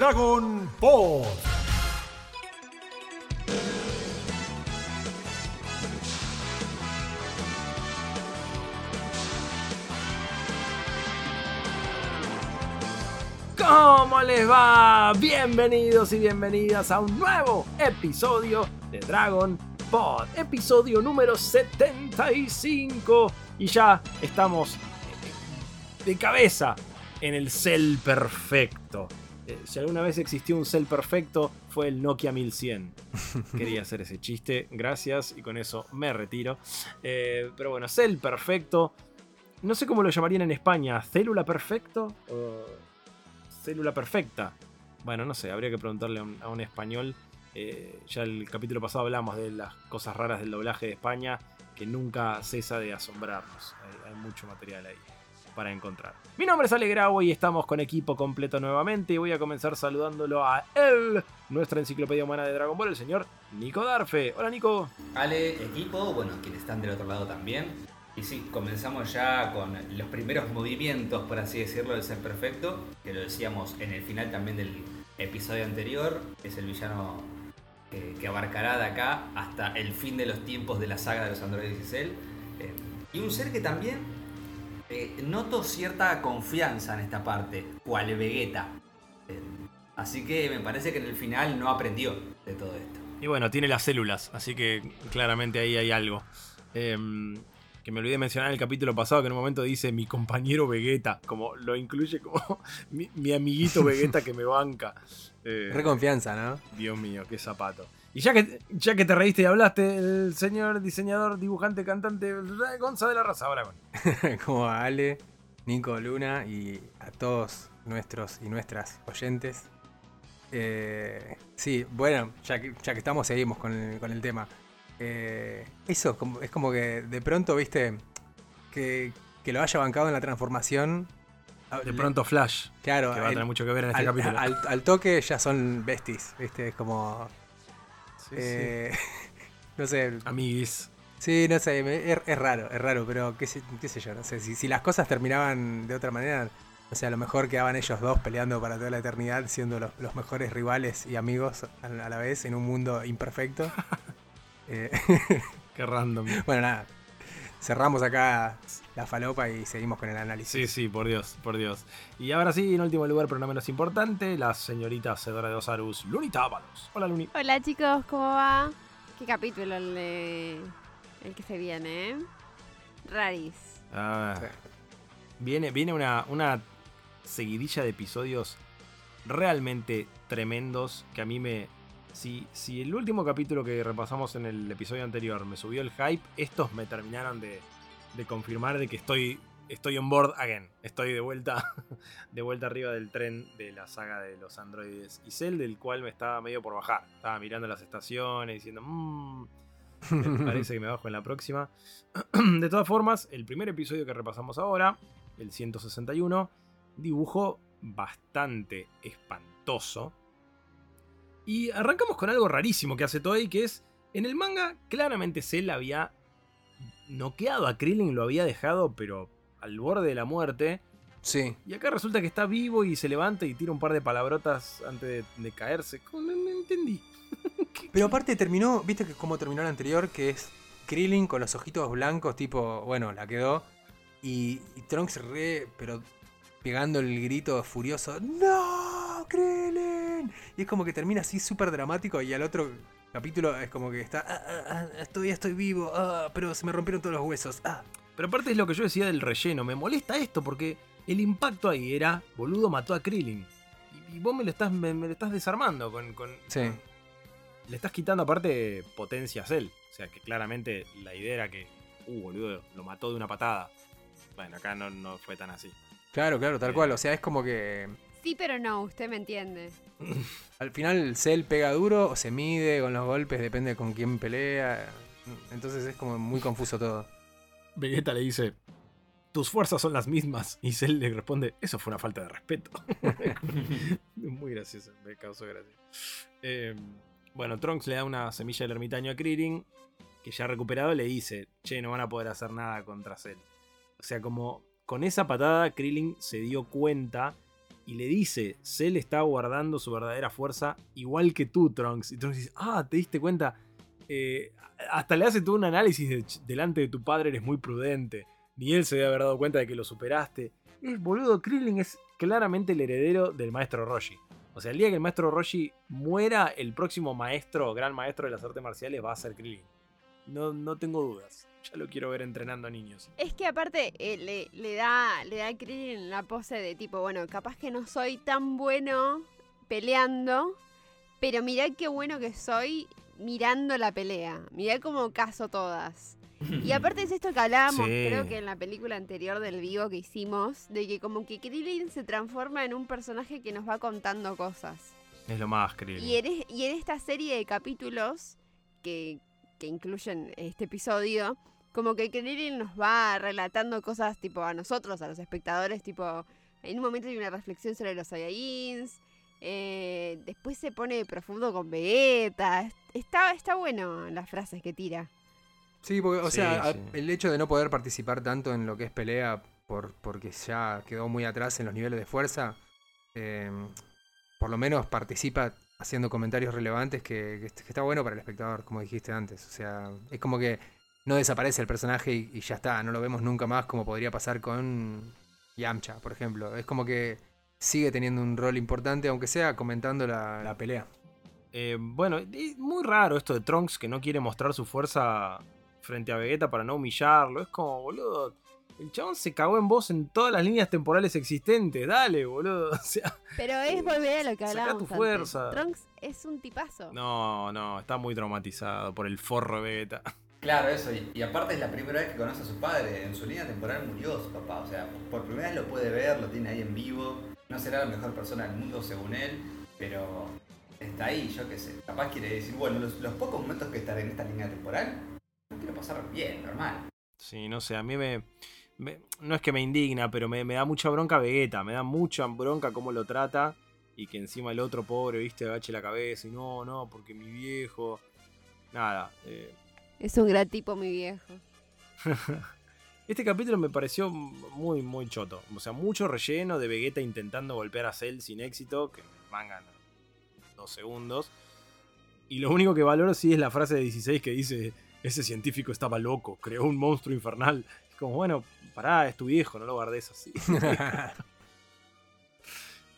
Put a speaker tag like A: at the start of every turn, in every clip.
A: Dragon Ball. ¿Cómo les va? Bienvenidos y bienvenidas a un nuevo episodio de Dragon Pod, episodio número 75. Y ya estamos de cabeza en el cel perfecto. Eh, si alguna vez existió un cel perfecto, fue el Nokia 1100. Quería hacer ese chiste, gracias, y con eso me retiro. Eh, pero bueno, cel perfecto. No sé cómo lo llamarían en España, célula perfecto o célula perfecta. Bueno, no sé, habría que preguntarle a un, a un español. Eh, ya el capítulo pasado hablamos de las cosas raras del doblaje de España, que nunca cesa de asombrarnos. Hay, hay mucho material ahí para encontrar. Mi nombre es Ale Grau y estamos con equipo completo nuevamente y voy a comenzar saludándolo a él, nuestra enciclopedia humana de Dragon Ball, el señor Nico Darfe. Hola Nico.
B: Ale, equipo, bueno, quienes están del otro lado también. Y sí, comenzamos ya con los primeros movimientos, por así decirlo, del ser perfecto, que lo decíamos en el final también del episodio anterior, es el villano que, que abarcará de acá hasta el fin de los tiempos de la saga de los androides y Cell. Eh, y un ser que también eh, noto cierta confianza en esta parte, cual Vegeta. Eh, así que me parece que en el final no aprendió de todo esto.
A: Y bueno, tiene las células, así que claramente ahí hay algo. Em, que me olvidé de mencionar en el capítulo pasado que en un momento dice mi compañero Vegeta, como lo incluye como mi, mi amiguito Vegeta que me banca. Eh,
C: Re confianza, ¿no?
A: Dios mío, qué zapato. Y ya que, ya que te reíste y hablaste, el señor diseñador, dibujante, cantante Gonza de la Raza, ahora con.
C: Como a Ale, Nico Luna y a todos nuestros y nuestras oyentes. Eh, sí, bueno, ya que, ya que estamos, seguimos con el, con el tema. Eh, eso es como que de pronto, viste, que, que lo haya bancado en la transformación.
A: De
C: le-
A: pronto Flash,
C: claro,
A: que va a
C: el-
A: tener mucho que ver en este
C: al,
A: capítulo.
C: al- al toque ya son besties, viste, es como.
A: Sí, sí.
C: eh, no sé,
A: Amiguis.
C: Sí, no sé, es, es raro, es raro, pero qué sé, qué sé yo, no sé, si, si las cosas terminaban de otra manera, o sea, a lo mejor quedaban ellos dos peleando para toda la eternidad, siendo los, los mejores rivales y amigos a, a la vez en un mundo imperfecto. Eh,
A: Qué random.
C: bueno, nada, cerramos acá la falopa y seguimos con el análisis.
A: Sí, sí, por Dios, por Dios. Y ahora sí, en último lugar, pero no menos importante, la señorita hacedora de Osarus, Lunita Ábalos. Hola, Luni.
D: Hola chicos, ¿cómo va? ¿Qué capítulo el, de- el que se viene, eh? Raris.
A: Ah,
C: Sí.
A: Viene, viene una, una seguidilla de episodios realmente tremendos que a mí me... Si, el último capítulo que repasamos en el episodio anterior me subió el hype, estos me terminaron de, confirmar de que estoy, estoy on board again. Estoy de vuelta, de vuelta arriba del tren de la saga de los androides y Cell, del cual me estaba medio por bajar. Estaba mirando las estaciones diciendo, mmm, me parece que me bajo en la próxima. De todas formas, el primer episodio que repasamos ahora, el 161, dibujó bastante espantoso. Y arrancamos con algo rarísimo que hace Toei, que es, en el manga, claramente Cell había noqueado a Krillin, lo había dejado, pero al borde de la muerte.
C: Sí.
A: Y acá resulta que está vivo y se levanta y tira un par de palabrotas antes de, de caerse. No, no- no entendí.
C: Pero aparte terminó, viste que como terminó el anterior, que es Krillin con los ojitos blancos, tipo, bueno, la quedó. Y, y Trunks re, pero pegando el grito furioso, ¡No! ¡Krillin! Y es como que termina así súper dramático y al otro capítulo es como que está, "Ah, ah, ah, estoy, estoy vivo, ah, pero se me rompieron todos los huesos. ah".
A: Pero aparte es lo que yo decía del relleno. Me molesta esto porque el impacto ahí era, boludo, mató a Krillin. Y, y vos me lo estás, me, me lo estás desarmando con, con-
C: Sí.
A: con- Le estás quitando aparte potencia a Cell. O sea que claramente la idea era que, uh, boludo, lo mató de una patada. Bueno, acá no, no fue tan así.
C: Claro, claro, tal
A: Eh.
C: cual. O sea, es como que
D: Sí, pero no, usted me entiende.
C: al final Cell pega duro o se mide con los golpes, depende con quién pelea. Entonces es como muy confuso todo.
A: Vegeta le dice, tus fuerzas son las mismas. Y Cell le responde, eso fue una falta de respeto. Muy gracioso, me causó gracia. Eh, bueno, Trunks le da una semilla del ermitaño a Krillin, que ya recuperado le dice, che, no van a poder hacer nada contra Cell. O sea, como con esa patada Krillin se dio cuenta y le dice, Cell está guardando su verdadera fuerza igual que tú, Trunks. Y Trunks dice, ah, ¿te diste cuenta? Eh, hasta le hace todo un análisis de, delante de tu padre eres muy prudente. Ni él se debe haber dado cuenta de que lo superaste. El boludo Krillin es claramente el heredero del maestro Roshi. O sea, el día que el maestro Roshi muera, el próximo maestro, gran maestro de las artes marciales va a ser Krillin. No, no tengo dudas. Ya lo quiero ver entrenando a niños.
D: Es que aparte eh, le, le, da, le da a Krillin la pose de tipo, bueno, capaz que no soy tan bueno peleando, pero mirá qué bueno que soy mirando la pelea. Mirá cómo caso todas. Y aparte es esto que hablábamos,
A: Sí.
D: creo que en la película anterior del vivo que hicimos, de que como que Krillin se transforma en un personaje que nos va contando cosas.
A: Es lo más, Krillin.
D: Y en, y en esta serie de capítulos que, que incluyen este episodio, como que Krillin nos va relatando cosas tipo a nosotros, a los espectadores, tipo, en un momento hay una reflexión sobre los Saiyajins, eh, después se pone profundo con Vegeta, está, está bueno las frases que tira.
C: Sí, porque, o
A: Sí,
C: sea,
A: sí.
C: el hecho de no poder participar tanto en lo que es pelea por, porque ya quedó muy atrás en los niveles de fuerza, eh, por lo menos participa haciendo comentarios relevantes que, que est- que está bueno para el espectador, como dijiste antes. O sea, es como que no desaparece el personaje y, y ya está, no lo vemos nunca más como podría pasar con Yamcha, por ejemplo. Es como que sigue teniendo un rol importante, aunque sea comentando la, la pelea.
A: Eh, bueno, es muy raro esto de Trunks que no quiere mostrar su fuerza frente a Vegeta para no humillarlo. Es como, boludo, el chabón se cagó en vos en todas las líneas temporales existentes. Dale, boludo. O sea,
D: Pero es volver a lo que hablábamos
A: tu
D: antes.
A: fuerza.
D: Trunks es un tipazo.
A: no, no, está muy traumatizado por el forro de Vegeta.
B: Claro, eso. Y, aparte es la primera vez que conoce a su padre. En su línea temporal murió su papá. O sea, por primera vez lo puede ver, lo tiene ahí en vivo. No será la mejor persona del mundo según él, pero está ahí, yo qué sé. Capaz quiere decir, bueno, los, pocos momentos que estaré en esta línea temporal, no quiero pasar bien, normal.
A: Sí, no sé, a mí me, me- No es que me indigna, pero me, me da mucha bronca Vegeta. Me da mucha bronca cómo lo trata. Y que encima el otro pobre, viste, agache la cabeza. Y no, no, porque mi viejo. Nada. eh,
D: Es un gran tipo, mi viejo.
A: Este capítulo me pareció muy, muy choto. O sea, mucho relleno de Vegeta intentando golpear a Cell sin éxito, que mangan dos segundos. Y lo único que valoro sí es la frase de 16 que dice, ese científico estaba loco, creó un monstruo infernal. Es como, bueno, pará, es tu viejo, no lo guardes así.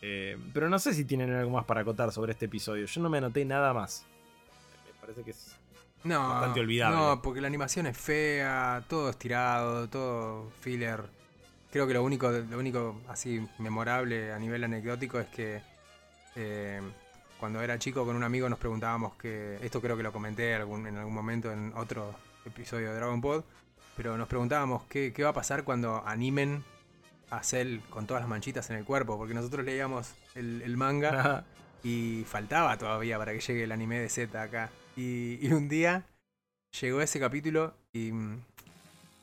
A: Eh, pero no sé si tienen algo más para acotar sobre este episodio. Yo no me anoté nada más. Me parece que es...
C: No,
A: Bastante olvidable.
C: No, porque la animación es fea, todo estirado, todo filler. Creo que lo único, lo único así memorable a nivel anecdótico es que eh, cuando era chico con un amigo nos preguntábamos que, esto creo que lo comenté algún- en algún momento en otro episodio de Dragon Pod, pero nos preguntábamos qué, qué va a pasar cuando animen a Cell con todas las manchitas en el cuerpo, porque nosotros leíamos el, el manga y faltaba todavía para que llegue el anime de Z acá. Y, un día llegó ese capítulo y mm,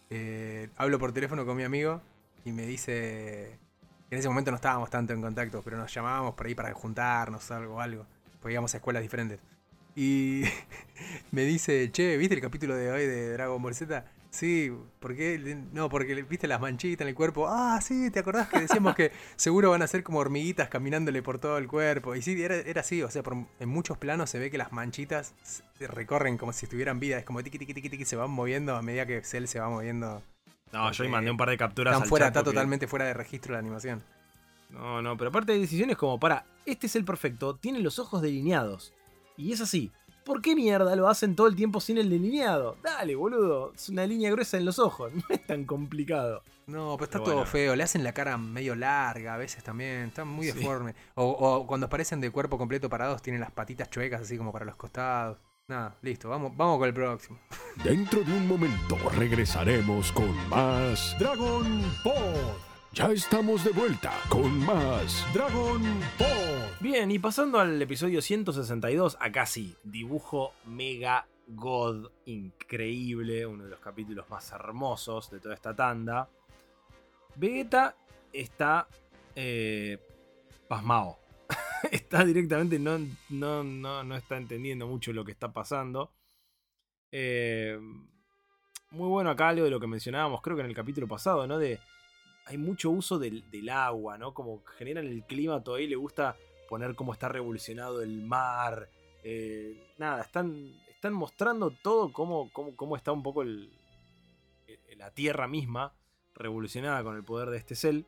C: eh, hablo por teléfono con mi amigo y me dice en ese momento no estábamos tanto en contacto, pero nos llamábamos por ahí para juntarnos algo, algo, porque íbamos a escuelas diferentes. Y me dice, che, ¿viste el capítulo de hoy de Dragon Ball Z? Sí, ¿por qué? No, porque viste las manchitas en el cuerpo. Ah, sí, ¿te acordás que decíamos que seguro van a ser como hormiguitas caminándole por todo el cuerpo? Y sí, era, era así, o sea, por- en muchos planos se ve que las manchitas recorren como si estuvieran vida, es como tiqui tiqui tiqui tiqui, se van moviendo a medida que Cell se va moviendo.
A: No, yo
C: Porque
A: mandé un par de capturas
C: Están
A: al
C: fuera,
A: chat
C: está
A: porque-
C: totalmente fuera de registro la animación.
A: No, no, pero aparte de decisiones como para, este es el perfecto, tiene los ojos delineados. Y es así. ¿Por qué mierda lo hacen todo el tiempo sin el delineado? Dale, boludo. Es una línea gruesa en los ojos. No es tan complicado.
C: No, pero está
A: Pero
C: todo
A: bueno.
C: feo. Le hacen la cara medio larga a veces también. Está muy
A: Sí.
C: deforme. O, o cuando aparecen de cuerpo completo parados, tienen las patitas chuecas así como para los costados. Nada, listo. Vamos, vamos con el próximo.
E: Dentro de un momento regresaremos con más Dragon Ball. Ya estamos de vuelta con más Dragon Ball.
A: Bien, y pasando al episodio 162, acá sí, dibujo mega god, increíble, uno de los capítulos más hermosos de toda esta tanda. Vegeta está eh, pasmado. está directamente, no, no, no, no está entendiendo mucho lo que está pasando. Eh, muy bueno acá algo de lo que mencionábamos, creo que en el capítulo pasado, ¿no? De hay mucho uso del, agua, ¿no? Como generan el clima, todavía le gusta poner cómo está revolucionado el mar. eh, nada, están, mostrando todo cómo, está un poco el, el- la Tierra misma revolucionada con el poder de este cel.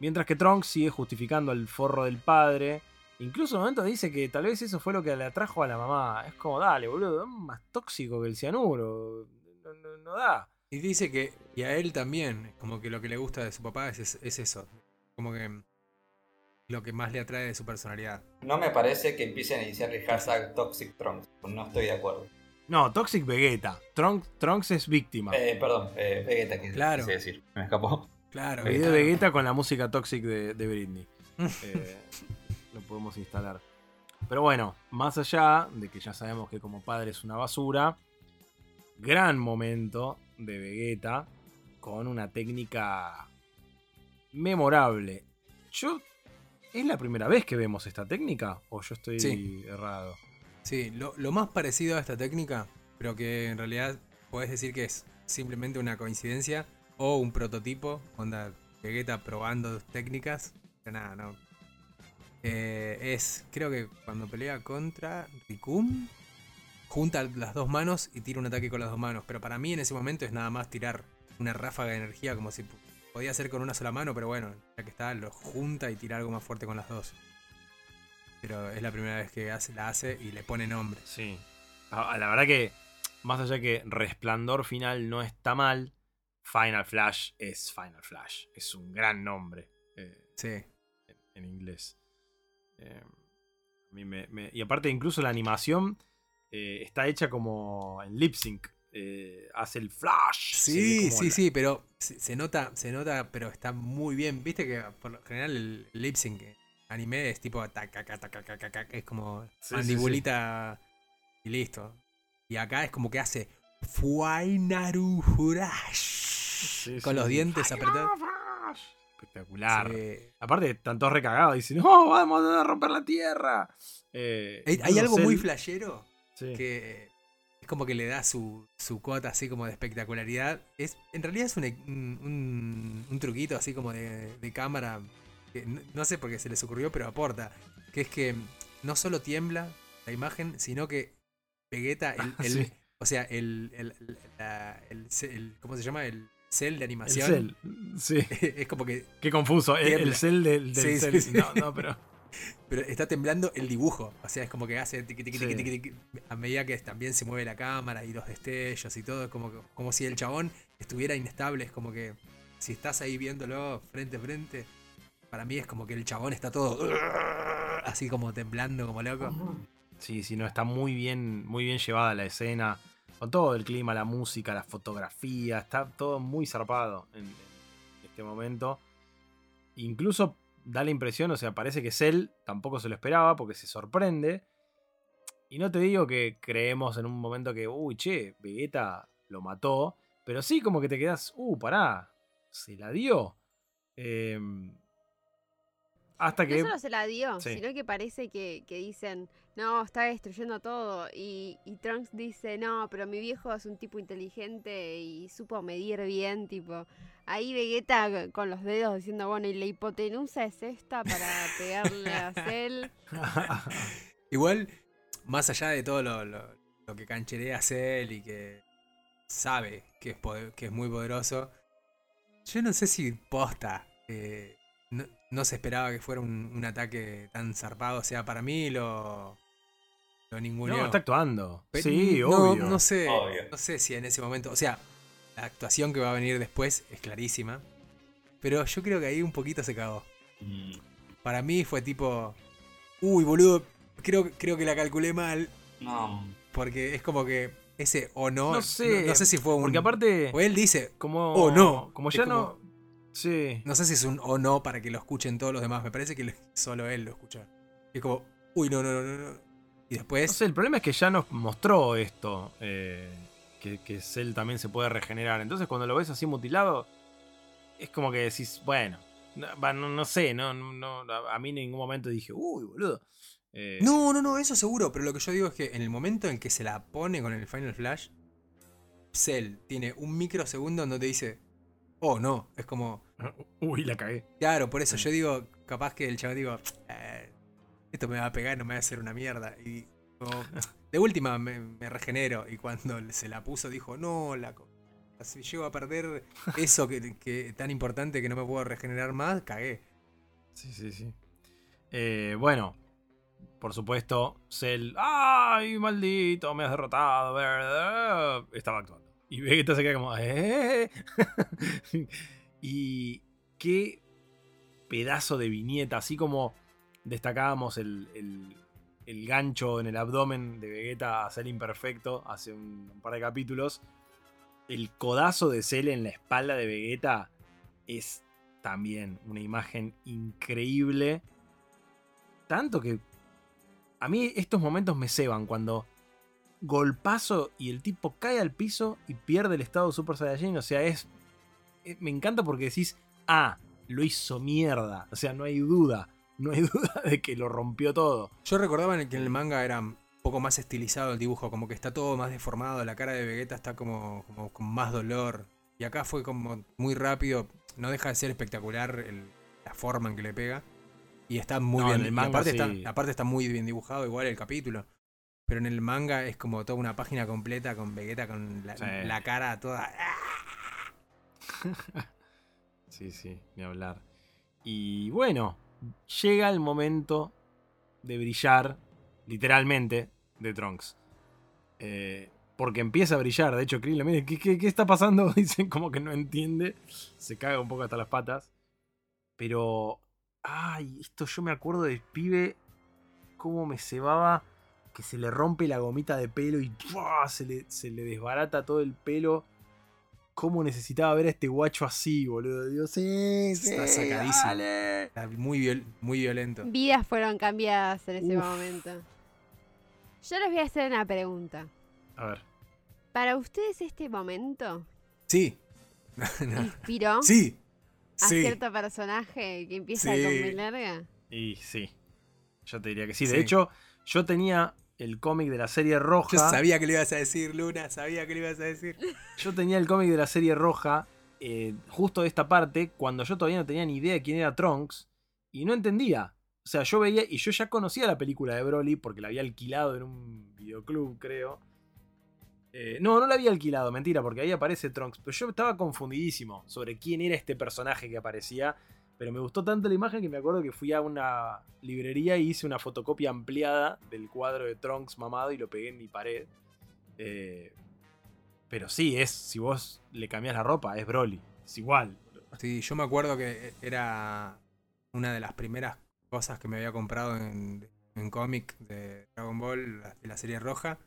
A: Mientras que Trunks sigue justificando el forro del padre. Incluso en un momento dice que tal vez eso fue lo que le atrajo a la mamá. Es como, dale, boludo, es más tóxico que el cianuro. No, no- no da.
C: Y dice que, y a él también, como que lo que le gusta de su papá es, es- es eso. Como que lo que más le atrae de su personalidad.
B: No me parece que empiecen a iniciar el hashtag Toxic Trunks. No estoy de acuerdo.
A: No, Toxic Vegeta. Trunks, Trunks es víctima.
B: Eh, perdón, eh, Vegeta, que
C: Claro.
B: quise decir. Me escapó.
C: Claro.
A: El video Vegeta con la música Toxic de, de Britney. Eh, lo podemos instalar. Pero bueno, más allá de que ya sabemos que como padre es una basura, gran momento de Vegeta con una técnica memorable. Yo. ¿Es la primera vez que vemos esta técnica? ¿O yo estoy
C: Sí.
A: errado?
C: Sí, lo, lo más parecido a esta técnica, pero que en realidad puedes decir que es simplemente una coincidencia o un prototipo, onda Vegeta probando técnicas, pero nada, no. Eh, es, creo que cuando pelea contra Rikum, junta las dos manos y tira un ataque con las dos manos, pero para mí en ese momento es nada más tirar una ráfaga de energía como si podía hacer con una sola mano, pero bueno, ya que está, lo junta y tira algo más fuerte con las dos. Pero es la primera vez que hace, la hace y le pone nombre.
A: Sí. La verdad que, más allá que Resplandor Final no está mal, Final Flash es Final Flash. Es un gran nombre eh,
C: Sí.
A: en, en inglés. Eh, a mí me- me- y aparte, incluso la animación eh, está hecha como en lip sync. Eh, hace el flash.
C: Sí, sí,
A: la-
C: sí, pero se, se nota, se nota, pero está muy bien. Viste que por lo general el lip sync anime es tipo taca, taca, taca, taca, taca, es como
A: Sí, sí,
C: mandibulita y listo. Y acá es como que hace Fuainaru Hurash con los dientes apretados.
A: Espectacular. Aparte, están todos recagados. Dicen, no, vamos a romper la tierra. Eh,
C: Hay, algo muy flashero
A: sí.
C: que es como que le da su, su cuota así como de espectacularidad. Es, en realidad es un, un, un- un truquito así como de, de cámara. Que no, no sé por qué se les ocurrió, pero aporta. Que es que no solo tiembla la imagen, sino que Vegeta, el,
A: Ah,
C: el-
A: sí.
C: o sea, el, el, la- el el- ¿cómo se llama? El cel de
A: El
C: animación.
A: cel. Sí.
C: es como que
A: Qué confuso. El,
C: Tiembla.
A: el cel del, del
C: Sí,
A: cel.
C: sí, sí.
A: No, no, pero.
C: Pero está temblando el dibujo. O sea, es como que hace tiqui, tiqui, tiqui,
A: Sí.
C: tiqui, tiqui, a medida que también se mueve la cámara y los destellos y todo. Es como, que- como si el chabón estuviera inestable. Es como que si estás ahí viéndolo frente a frente, para mí es como que el chabón está todo así como temblando como loco.
A: Sí, sí, no, está muy bien, muy bien llevada la escena. Con todo el clima, la música, la fotografía. Está todo muy zarpado en, en este momento. Incluso da la impresión, o sea, parece que Cell tampoco se lo esperaba porque se sorprende. Y no te digo que creemos en un momento que, uy, che, Vegeta lo mató. Pero sí como que te quedas, uh, pará, se la dio. Em, hasta
D: No solo se la dio,
A: Sí.
D: sino que parece que, que dicen, no, está destruyendo todo. Y, y Trunks dice, no, pero mi viejo es un tipo inteligente y supo medir bien, tipo. Ahí Vegeta con los dedos diciendo, bueno, y la hipotenusa es esta para pegarle a Cell.
C: Igual, más allá de todo lo, lo- lo que cancherea Cell y que sabe que es, poder- que es muy poderoso, yo no sé si posta. eh, no, no se esperaba que fuera un, un ataque tan zarpado. O sea, para mí lo. Lo ninguneó.
A: no, está actuando. Sí,
C: no,
A: obvio.
C: No sé,
B: Obvio.
C: no sé si en ese momento. O sea, la actuación que va a venir después es clarísima. Pero yo creo que ahí un poquito se cagó.
B: Mm,
C: Para mí fue tipo. Uy, boludo. Creo, creo que la calculé mal.
B: No,
C: Porque es como que ese o no.
A: No sé,
C: No, sé si fue un.
A: Porque aparte,
C: O él dice.
A: como.
C: o no.
A: Como ya
C: como-
A: no. Sí.
C: No sé si es un o no para que lo escuchen todos los demás. Me parece que solo él lo escucha. Es como. Uy, no, no, no, no. Y después.
A: No sé, el problema es que ya nos mostró esto. eh, que, que Cell también se puede regenerar. Entonces, cuando lo ves así mutilado, es como que decís, bueno. No, no- sé, no, no, a a mí en ningún momento dije, uy, boludo. Eh,
C: No, no, no, eso seguro. Pero lo que yo digo es que en el momento en que se la pone con el Final Flash, Cell tiene un microsegundo donde te dice: oh no, es como,
A: Uy, la cagué.
C: claro, por eso yo digo, capaz que el chaval digo, "Eh, esto me va a pegar, no me va a hacer una mierda. Y como, de última me, me regenero. Y cuando se la puso dijo, no, la si llego a perder eso que, que tan importante que no me puedo regenerar más, cagué.
A: Sí, sí, sí. Eh, bueno, por supuesto, Cell. ¡Ay, maldito! Me has derrotado. ¿verdad?". Estaba actuando. Y Vegeta se queda como. "¿Eh?". y qué pedazo de viñeta. Así como destacábamos el, el- el gancho en el abdomen de Vegeta a ser imperfecto hace un, par de capítulos. El codazo de Cell en la espalda de Vegeta es también una imagen increíble. Tanto que a mí estos momentos me ceban cuando golpazo y el tipo cae al piso y pierde el estado Super Saiyajin. O sea, es. Eh, Me encanta porque decís, ah, lo hizo mierda. O sea, no hay duda. No hay duda de que lo rompió todo.
C: Yo recordaba en el que en el manga era un poco más estilizado el dibujo, como que está todo más deformado, la cara de Vegeta está como, como con más dolor. Y acá fue como muy rápido, no deja de ser espectacular el- la forma en que le pega. Y está muy
A: No,
C: bien.
A: en el
C: aparte,
A: sí.
C: está, muy bien dibujado, igual el capítulo. Pero en el manga es como toda una página completa con Vegeta con la,
A: Sí.
C: la cara toda.
A: Sí, sí, ni hablar. Y bueno, llega el momento de brillar, literalmente, de Trunks. Eh, porque empieza a brillar. De hecho, Krillin, mire, ¿qué, está pasando? Dicen como que no entiende. Se caga un poco hasta las patas. Pero. Ay, esto yo me acuerdo del pibe. Cómo me cebaba. Que se le rompe la gomita de pelo y se le desbarata todo el pelo. Cómo necesitaba ver a este guacho así, boludo. Digo, sí, sí,
C: Está sacadísimo.
A: dale.
C: está muy, viol- muy violento.
D: Vidas fueron cambiadas en ese
A: Uf.
D: momento. Yo les voy a hacer una pregunta.
A: A ver.
D: ¿Para ustedes este momento
C: Sí.
D: Inspiró
C: Sí.
D: a
C: Sí.
D: cierto personaje que empieza
C: Sí.
D: con B larga?
A: Y sí. Yo te diría que sí. De
C: Sí.
A: hecho, yo tenía el cómic de la serie roja.
C: Yo sabía que lo ibas a decir, Luna. Sabía que lo ibas a decir.
A: Yo tenía el cómic de la serie roja, eh, justo de esta parte, cuando yo todavía no tenía ni idea de quién era Trunks, y no entendía. O sea, yo veía, y yo ya conocía la película de Broly, porque la había alquilado en un videoclub, creo. Eh, no, no la había alquilado, mentira, porque ahí aparece Trunks. Pero yo estaba confundidísimo sobre quién era este personaje que aparecía. Pero me gustó tanto la imagen que me acuerdo que fui a una librería y hice una fotocopia ampliada del cuadro de Trunks mamado y lo pegué en mi pared. Eh, pero sí, es, si vos le cambiás la ropa, es Broly. Es igual.
C: Sí, yo me acuerdo que era una de las primeras cosas que me había comprado en, en cómic de Dragon Ball, de la serie roja.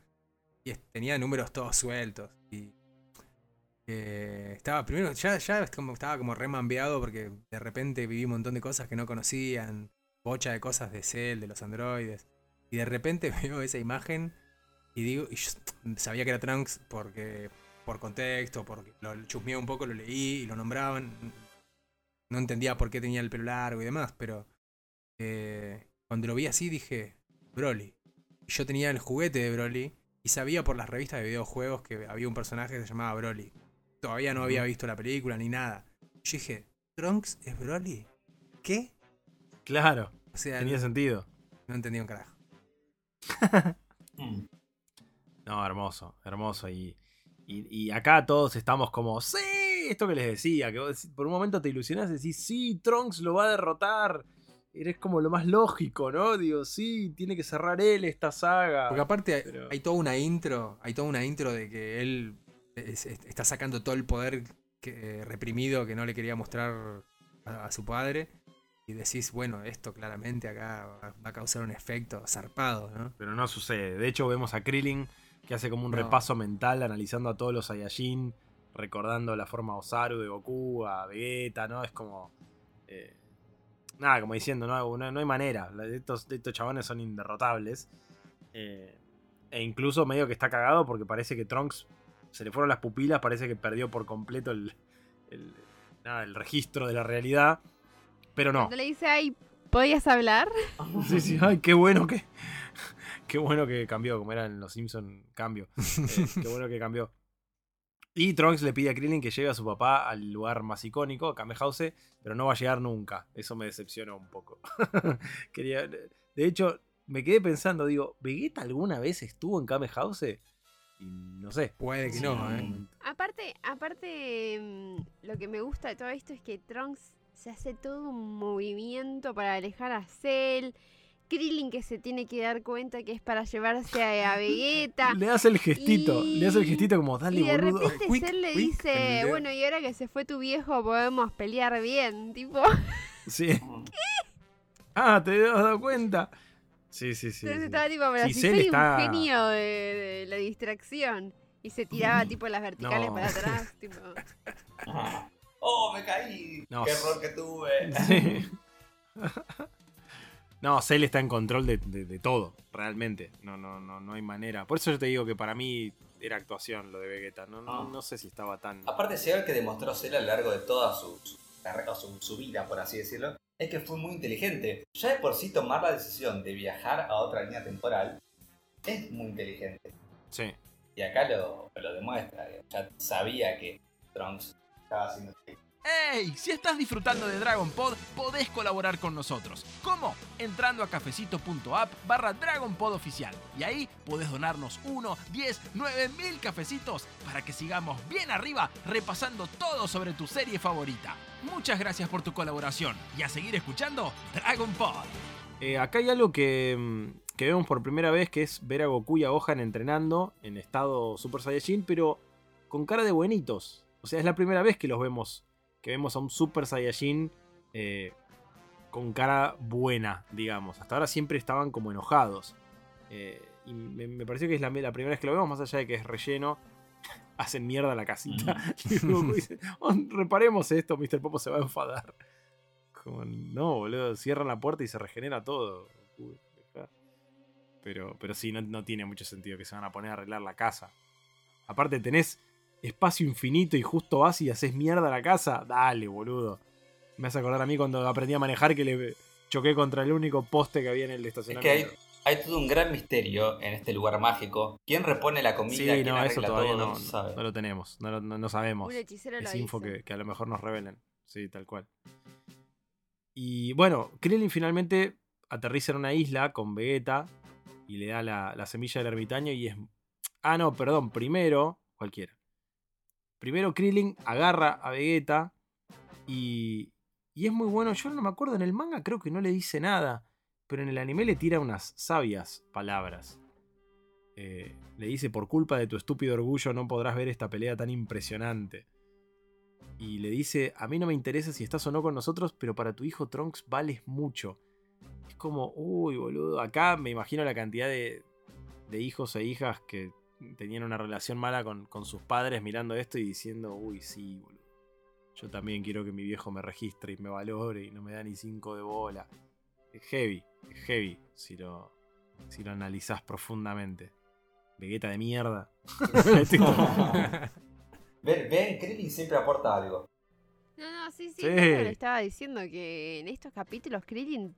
C: Y tenía números todos sueltos. Y eh, estaba primero, ya, ya estaba como remambeado porque de repente viví un montón de cosas que no conocían. Bocha de cosas de Cell, de los androides. Y de repente veo esa imagen y digo, sabía que era Trunks porque por contexto, porque lo chusmeé un poco, lo leí y lo nombraban. No entendía por qué tenía el pelo largo y demás, pero eh, cuando lo vi así dije, Broly. Yo tenía el juguete de Broly y sabía por las revistas de videojuegos que había un personaje que se llamaba Broly. Todavía no había visto la película ni nada. Yo dije, ¿Trunks es Broly? ¿Qué?
A: Claro,
C: O sea,
A: tenía
C: no,
A: sentido.
C: no entendí un carajo.
A: No, hermoso, hermoso. Y, y, y acá todos estamos como, sí, esto que les decía, que vos por un momento te ilusionás y decís, sí, Trunks lo va a derrotar. Eres como lo más lógico, ¿no? Digo, sí, tiene que cerrar él esta saga.
C: Porque aparte hay toda una intro, hay toda una intro de que él es- es- está sacando todo el poder que- eh, reprimido que no le quería mostrar a, a su padre. Y decís, bueno, esto claramente acá va, a causar un efecto zarpado, ¿no?
A: Pero no sucede. De hecho, vemos a Krillin que hace como un
C: No.
A: repaso mental analizando a todos los Saiyajin, recordando la forma Osaru de Goku, a Vegeta, ¿no? Es como. eh, nada, como diciendo, no, no, no hay manera. Estos, estos chabones son inderrotables. Eh, e incluso medio que está cagado porque parece que Trunks se le fueron las pupilas, parece que perdió por completo el, el- nada, el registro de la realidad. Pero no.
D: Cuando le dice, ay, ¿podías hablar?
A: Sí, sí, ay, qué bueno que. Qué bueno que cambió, como era en Los Simpson cambio. Eh, qué bueno que cambió. Y Trunks le pide a Krillin que lleve a su papá al lugar más icónico, a Kame House, pero no va a llegar nunca. Eso me decepcionó un poco. Quería, de hecho, me quedé pensando, digo, ¿Vegeta alguna vez estuvo en Kame House? Y no sé.
C: Puede que
B: Sí.
C: no, ¿eh?
D: Aparte, aparte, mm, lo que me gusta de todo esto es que Trunks se hace todo un movimiento para alejar a Cell. Krillin que se tiene que dar cuenta que es para llevarse a, a Vegeta.
A: Le hace el gestito, le hace el gestito como, dale,
D: y de
A: boludo.
D: repente
C: Quick,
D: Cell le
C: quick,
D: dice, bueno, y ahora que se fue tu viejo podemos pelear bien, tipo.
A: Sí. Ah, te has dado cuenta. Sí, sí, sí.
D: Entonces
A: sí.
D: estaba tipo, pero
A: Sí,
D: si
A: Cell
D: soy
A: está-
D: un genio de, de la distracción. Y se tiraba tipo las verticales
A: No.
D: para atrás, tipo.
B: ¡Oh, me caí!
A: No,
B: ¡Qué error que tuve!
A: Sí. No, Cell está en control de, de- de todo, realmente. No, no, no, no hay manera. Por eso yo te digo que para mí era actuación lo de Vegeta. No, no,
B: Ah.
A: no sé si estaba tan.
B: Aparte, algo que demostró Cell a lo largo de toda su, su carrera, o su, su vida, por así decirlo, es que fue muy inteligente. Ya de por sí tomar la decisión de viajar a otra línea temporal es muy inteligente.
A: Sí.
B: Y acá lo, lo demuestra. Ya sabía que Trunks estaba haciendo
F: ¡Ey! Si estás disfrutando de Dragon Pod, podés colaborar con nosotros. ¿Cómo? Entrando a cafecito.app barra Dragon Pod oficial. Y ahí podés donarnos 1, 10, 9 mil cafecitos para que sigamos bien arriba repasando todo sobre tu serie favorita. Muchas gracias por tu colaboración y a seguir escuchando Dragon Pod.
A: Eh, acá hay algo que, mm, que vemos por primera vez, que es ver a Goku y a Gohan entrenando en estado Super Saiyajin, pero con cara de buenitos. O sea, es la primera vez que los vemos, que vemos a un Super Saiyajin eh, con cara buena, digamos. Hasta ahora siempre estaban como enojados. Eh, y me, me pareció que es la, la primera vez que lo vemos, más allá de que es relleno. Hacen mierda la casita. Y Goku dice, "Oh, reparemos esto, Mr. Popo se va a enfadar. Como, no, boludo, cierran la puerta y se regenera todo. Pero, pero sí, no, no tiene mucho sentido que se van a poner a arreglar la casa. Aparte tenés espacio infinito y justo vas y haces mierda la casa. Dale, boludo. Me hace acordar a mí cuando aprendí a manejar que le choqué contra el único poste que había en el
B: Es que hay,
A: estacionamiento.
B: Hay todo un gran misterio en este lugar mágico. ¿Quién repone la comida?
A: Sí,
B: ¿Quién
A: no, eso todavía
B: todo?
A: no,
B: sabe.
A: no lo tenemos, no, lo- no- no sabemos.
D: Un hechicero lo
A: Es info que a lo mejor nos revelen. Sí, tal cual. Y bueno, Krillin finalmente aterriza en una isla con Vegeta y le da la, la semilla del ermitaño y es... Ah, no, perdón, primero, cualquiera. Primero Krillin agarra a Vegeta y, y es muy bueno. Yo no me acuerdo, en el manga creo que no le dice nada, pero en el anime le tira unas sabias palabras. Eh, le dice, por culpa de tu estúpido orgullo no podrás ver esta pelea tan impresionante. Y le dice, a mí no me interesa si estás o no con nosotros, pero para tu hijo Trunks vales mucho. Es como, uy, boludo, acá me imagino la cantidad de, hijos e hijas que tenían una relación mala con, con sus padres mirando esto y diciendo, uy, sí, boludo. Yo también quiero que mi viejo me registre y me valore y no me da ni cinco de bola. Es heavy, heavy si lo, si lo analizás profundamente. Vegeta de mierda. Estoy todo-
B: Ven, ven, Krillin siempre aporta algo.
D: No, no, sí, sí,
A: Sí.
D: le estaba diciendo que en estos capítulos Krillin,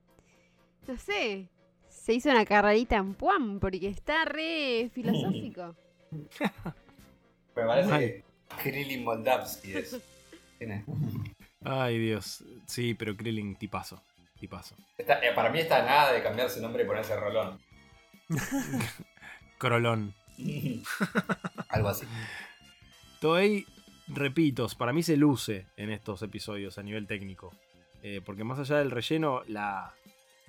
D: no sé, se hizo una carrerita en Puan porque está re filosófico.
B: Me parece que Krillin Moldavsky es. ¿Quién es?
A: Ay, Dios. Sí, pero Krillin, tipazo. Tipazo.
B: Está- eh, para mí está nada de cambiarse nombre y ponerse Rolón.
A: Crolón.
B: Algo así.
A: Toei, repito, para mí se luce en estos episodios a nivel técnico. Eh, porque más allá del relleno, la,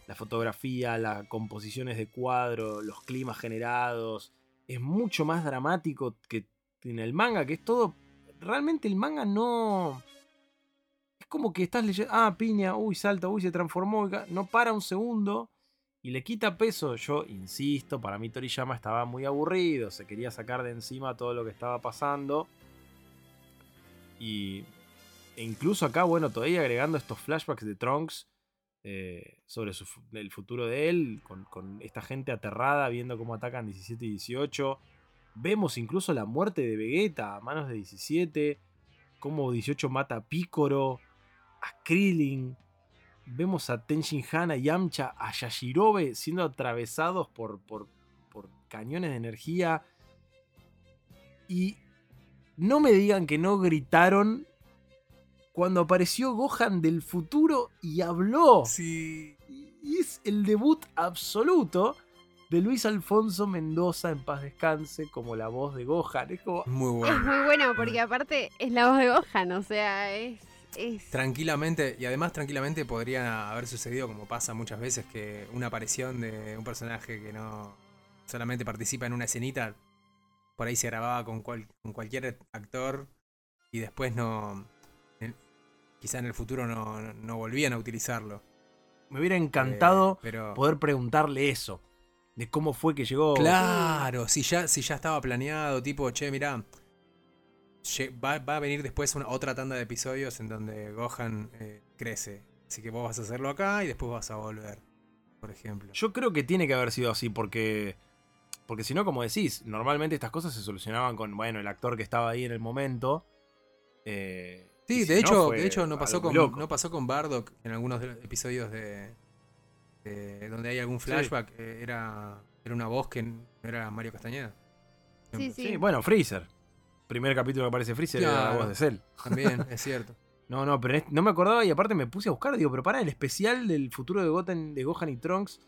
A: la fotografía, las composiciones de cuadro, los climas generados, es mucho más dramático que en el manga, que es todo... Realmente el manga no... Es como que estás leyendo... Ah, piña, uy, salta, uy, se transformó. No para un segundo y le quita peso. Yo insisto, para mí Toriyama estaba muy aburrido, se quería sacar de encima todo lo que estaba pasando. Y e incluso acá, bueno, todavía agregando estos flashbacks de Trunks eh, sobre el futuro de él, con, con esta gente aterrada viendo cómo atacan 17 y 18. Vemos incluso la muerte de Vegeta a manos de 17, cómo 18 mata a Picoro, a Krillin. Vemos a Tenshin Han, a Yamcha, a Yashirobe siendo atravesados por, por, por cañones de energía. Y no me digan que no gritaron cuando apareció Gohan del futuro y habló.
C: Sí.
A: Y es el debut absoluto de Luis Alfonso Mendoza en paz descanse como la voz de Gohan. Es como,
C: Muy
D: Es
C: bueno.
D: muy bueno porque aparte es la voz de Gohan, o sea, es... es...
C: Tranquilamente, y además tranquilamente podría haber sucedido, como pasa muchas veces, que una aparición de un personaje que no solamente participa en una escenita, por ahí se grababa con, cual- con cualquier actor y después no. en- quizá en el futuro no, no- volvían a utilizarlo.
A: me hubiera encantado
C: Eh, pero.
A: poder preguntarle eso. De cómo fue que llegó.
C: Claro, si ya, si ya estaba planeado, tipo, che, mirá, va, va a venir después una, otra tanda de episodios en donde Gohan eh, crece. Así que vos vas a hacerlo acá y después vas a volver, por ejemplo.
A: Yo creo que tiene que haber sido así porque. Porque si no, como decís, normalmente estas cosas se solucionaban con, bueno, el actor que estaba ahí en el momento. eh,
C: Sí,
A: si
C: de
A: no,
C: hecho, de hecho no pasó con
A: loco.
C: no pasó con Bardock en algunos de los episodios de, de donde hay algún flashback, eh, era era una voz que no era Mario Castañeda.
D: sí.
A: Sí, bueno, Freezer. Primer capítulo que aparece Freezer era la
C: Claro.
A: voz de Cell.
C: También, es cierto.
A: No, no, pero no me acordaba y aparte me puse a buscar. Digo, pero para el especial del futuro de Goten, de Gohan y Trunks.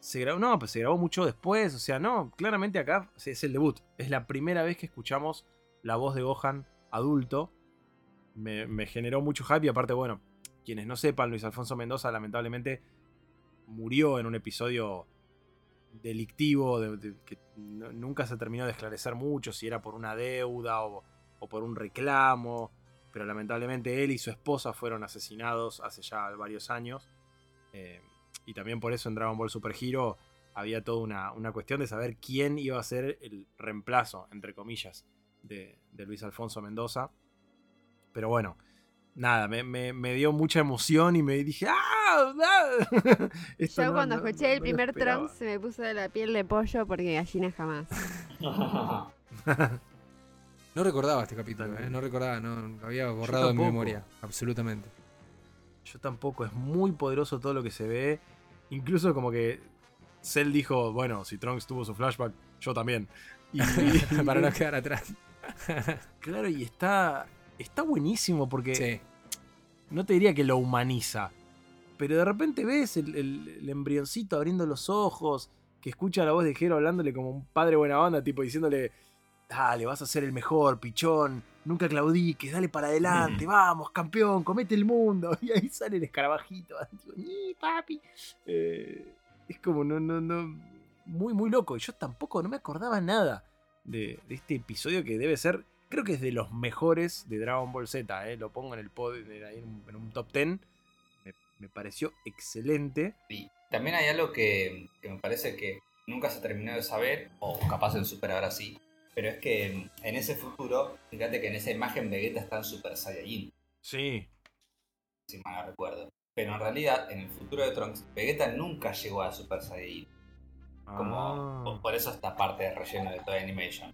A: Se grabó, no, pues se grabó mucho después. O sea, no, claramente acá es el debut. Es la primera vez que escuchamos la voz de Gohan adulto. Me, me generó mucho hype y aparte, bueno, quienes no sepan, Luis Alfonso Mendoza lamentablemente murió en un episodio delictivo de- que nunca se terminó de esclarecer mucho si era por una deuda o, o por un reclamo pero lamentablemente él y su esposa fueron asesinados hace ya varios años. Eh, y también por eso en Dragon Ball Super Hero había toda una, una cuestión de saber quién iba a ser el reemplazo, entre comillas, de, de Luis Alfonso Mendoza. Pero bueno, nada, me, me- me dio mucha emoción y me dije, ¡ah! ah".
D: Yo
A: no-
D: cuando
A: no-
D: escuché
A: no-
D: el primer. Trunks se me puso de la piel de pollo porque gallina jamás.
C: No recordaba este capítulo, eh, no recordaba, no lo había borrado de mi memoria, absolutamente.
A: Yo tampoco, es muy poderoso todo lo que se ve. Incluso como que Cell dijo, bueno, si Trunks tuvo su flashback, yo también. Y,
C: Para no quedar atrás.
A: Claro, y está, está buenísimo porque
C: Sí.
A: no te diría que lo humaniza, pero de repente ves el, el- el embrioncito abriendo los ojos, que escucha la voz de Jero hablándole como un padre buena onda, tipo diciéndole, dale, vas a ser el mejor, pichón, nunca claudiques, dale para adelante, vamos, campeón, comete el mundo. Y ahí sale el escarabajito, tipo, "Ni, papi. Eh, es como, no, no, no, muy, muy loco. Y yo tampoco, no me acordaba nada de, de este episodio que debe ser, creo que es de los mejores de Dragon Ball Z, eh, lo pongo en el pod, en, un, top 10. Me, me pareció excelente.
B: Y también hay algo que, que me parece que nunca se terminó de saber, o capaz en Super ahora sí, pero es que en ese futuro, fíjate que en esa imagen Vegeta está en Super Saiyajin,
A: Sí,
B: si mal no recuerdo. Pero en realidad, en el futuro de Trunks, Vegeta nunca llegó a Super Saiyajin. Como,
A: Ah.
B: por- Por eso esta parte de relleno de Toy Animation.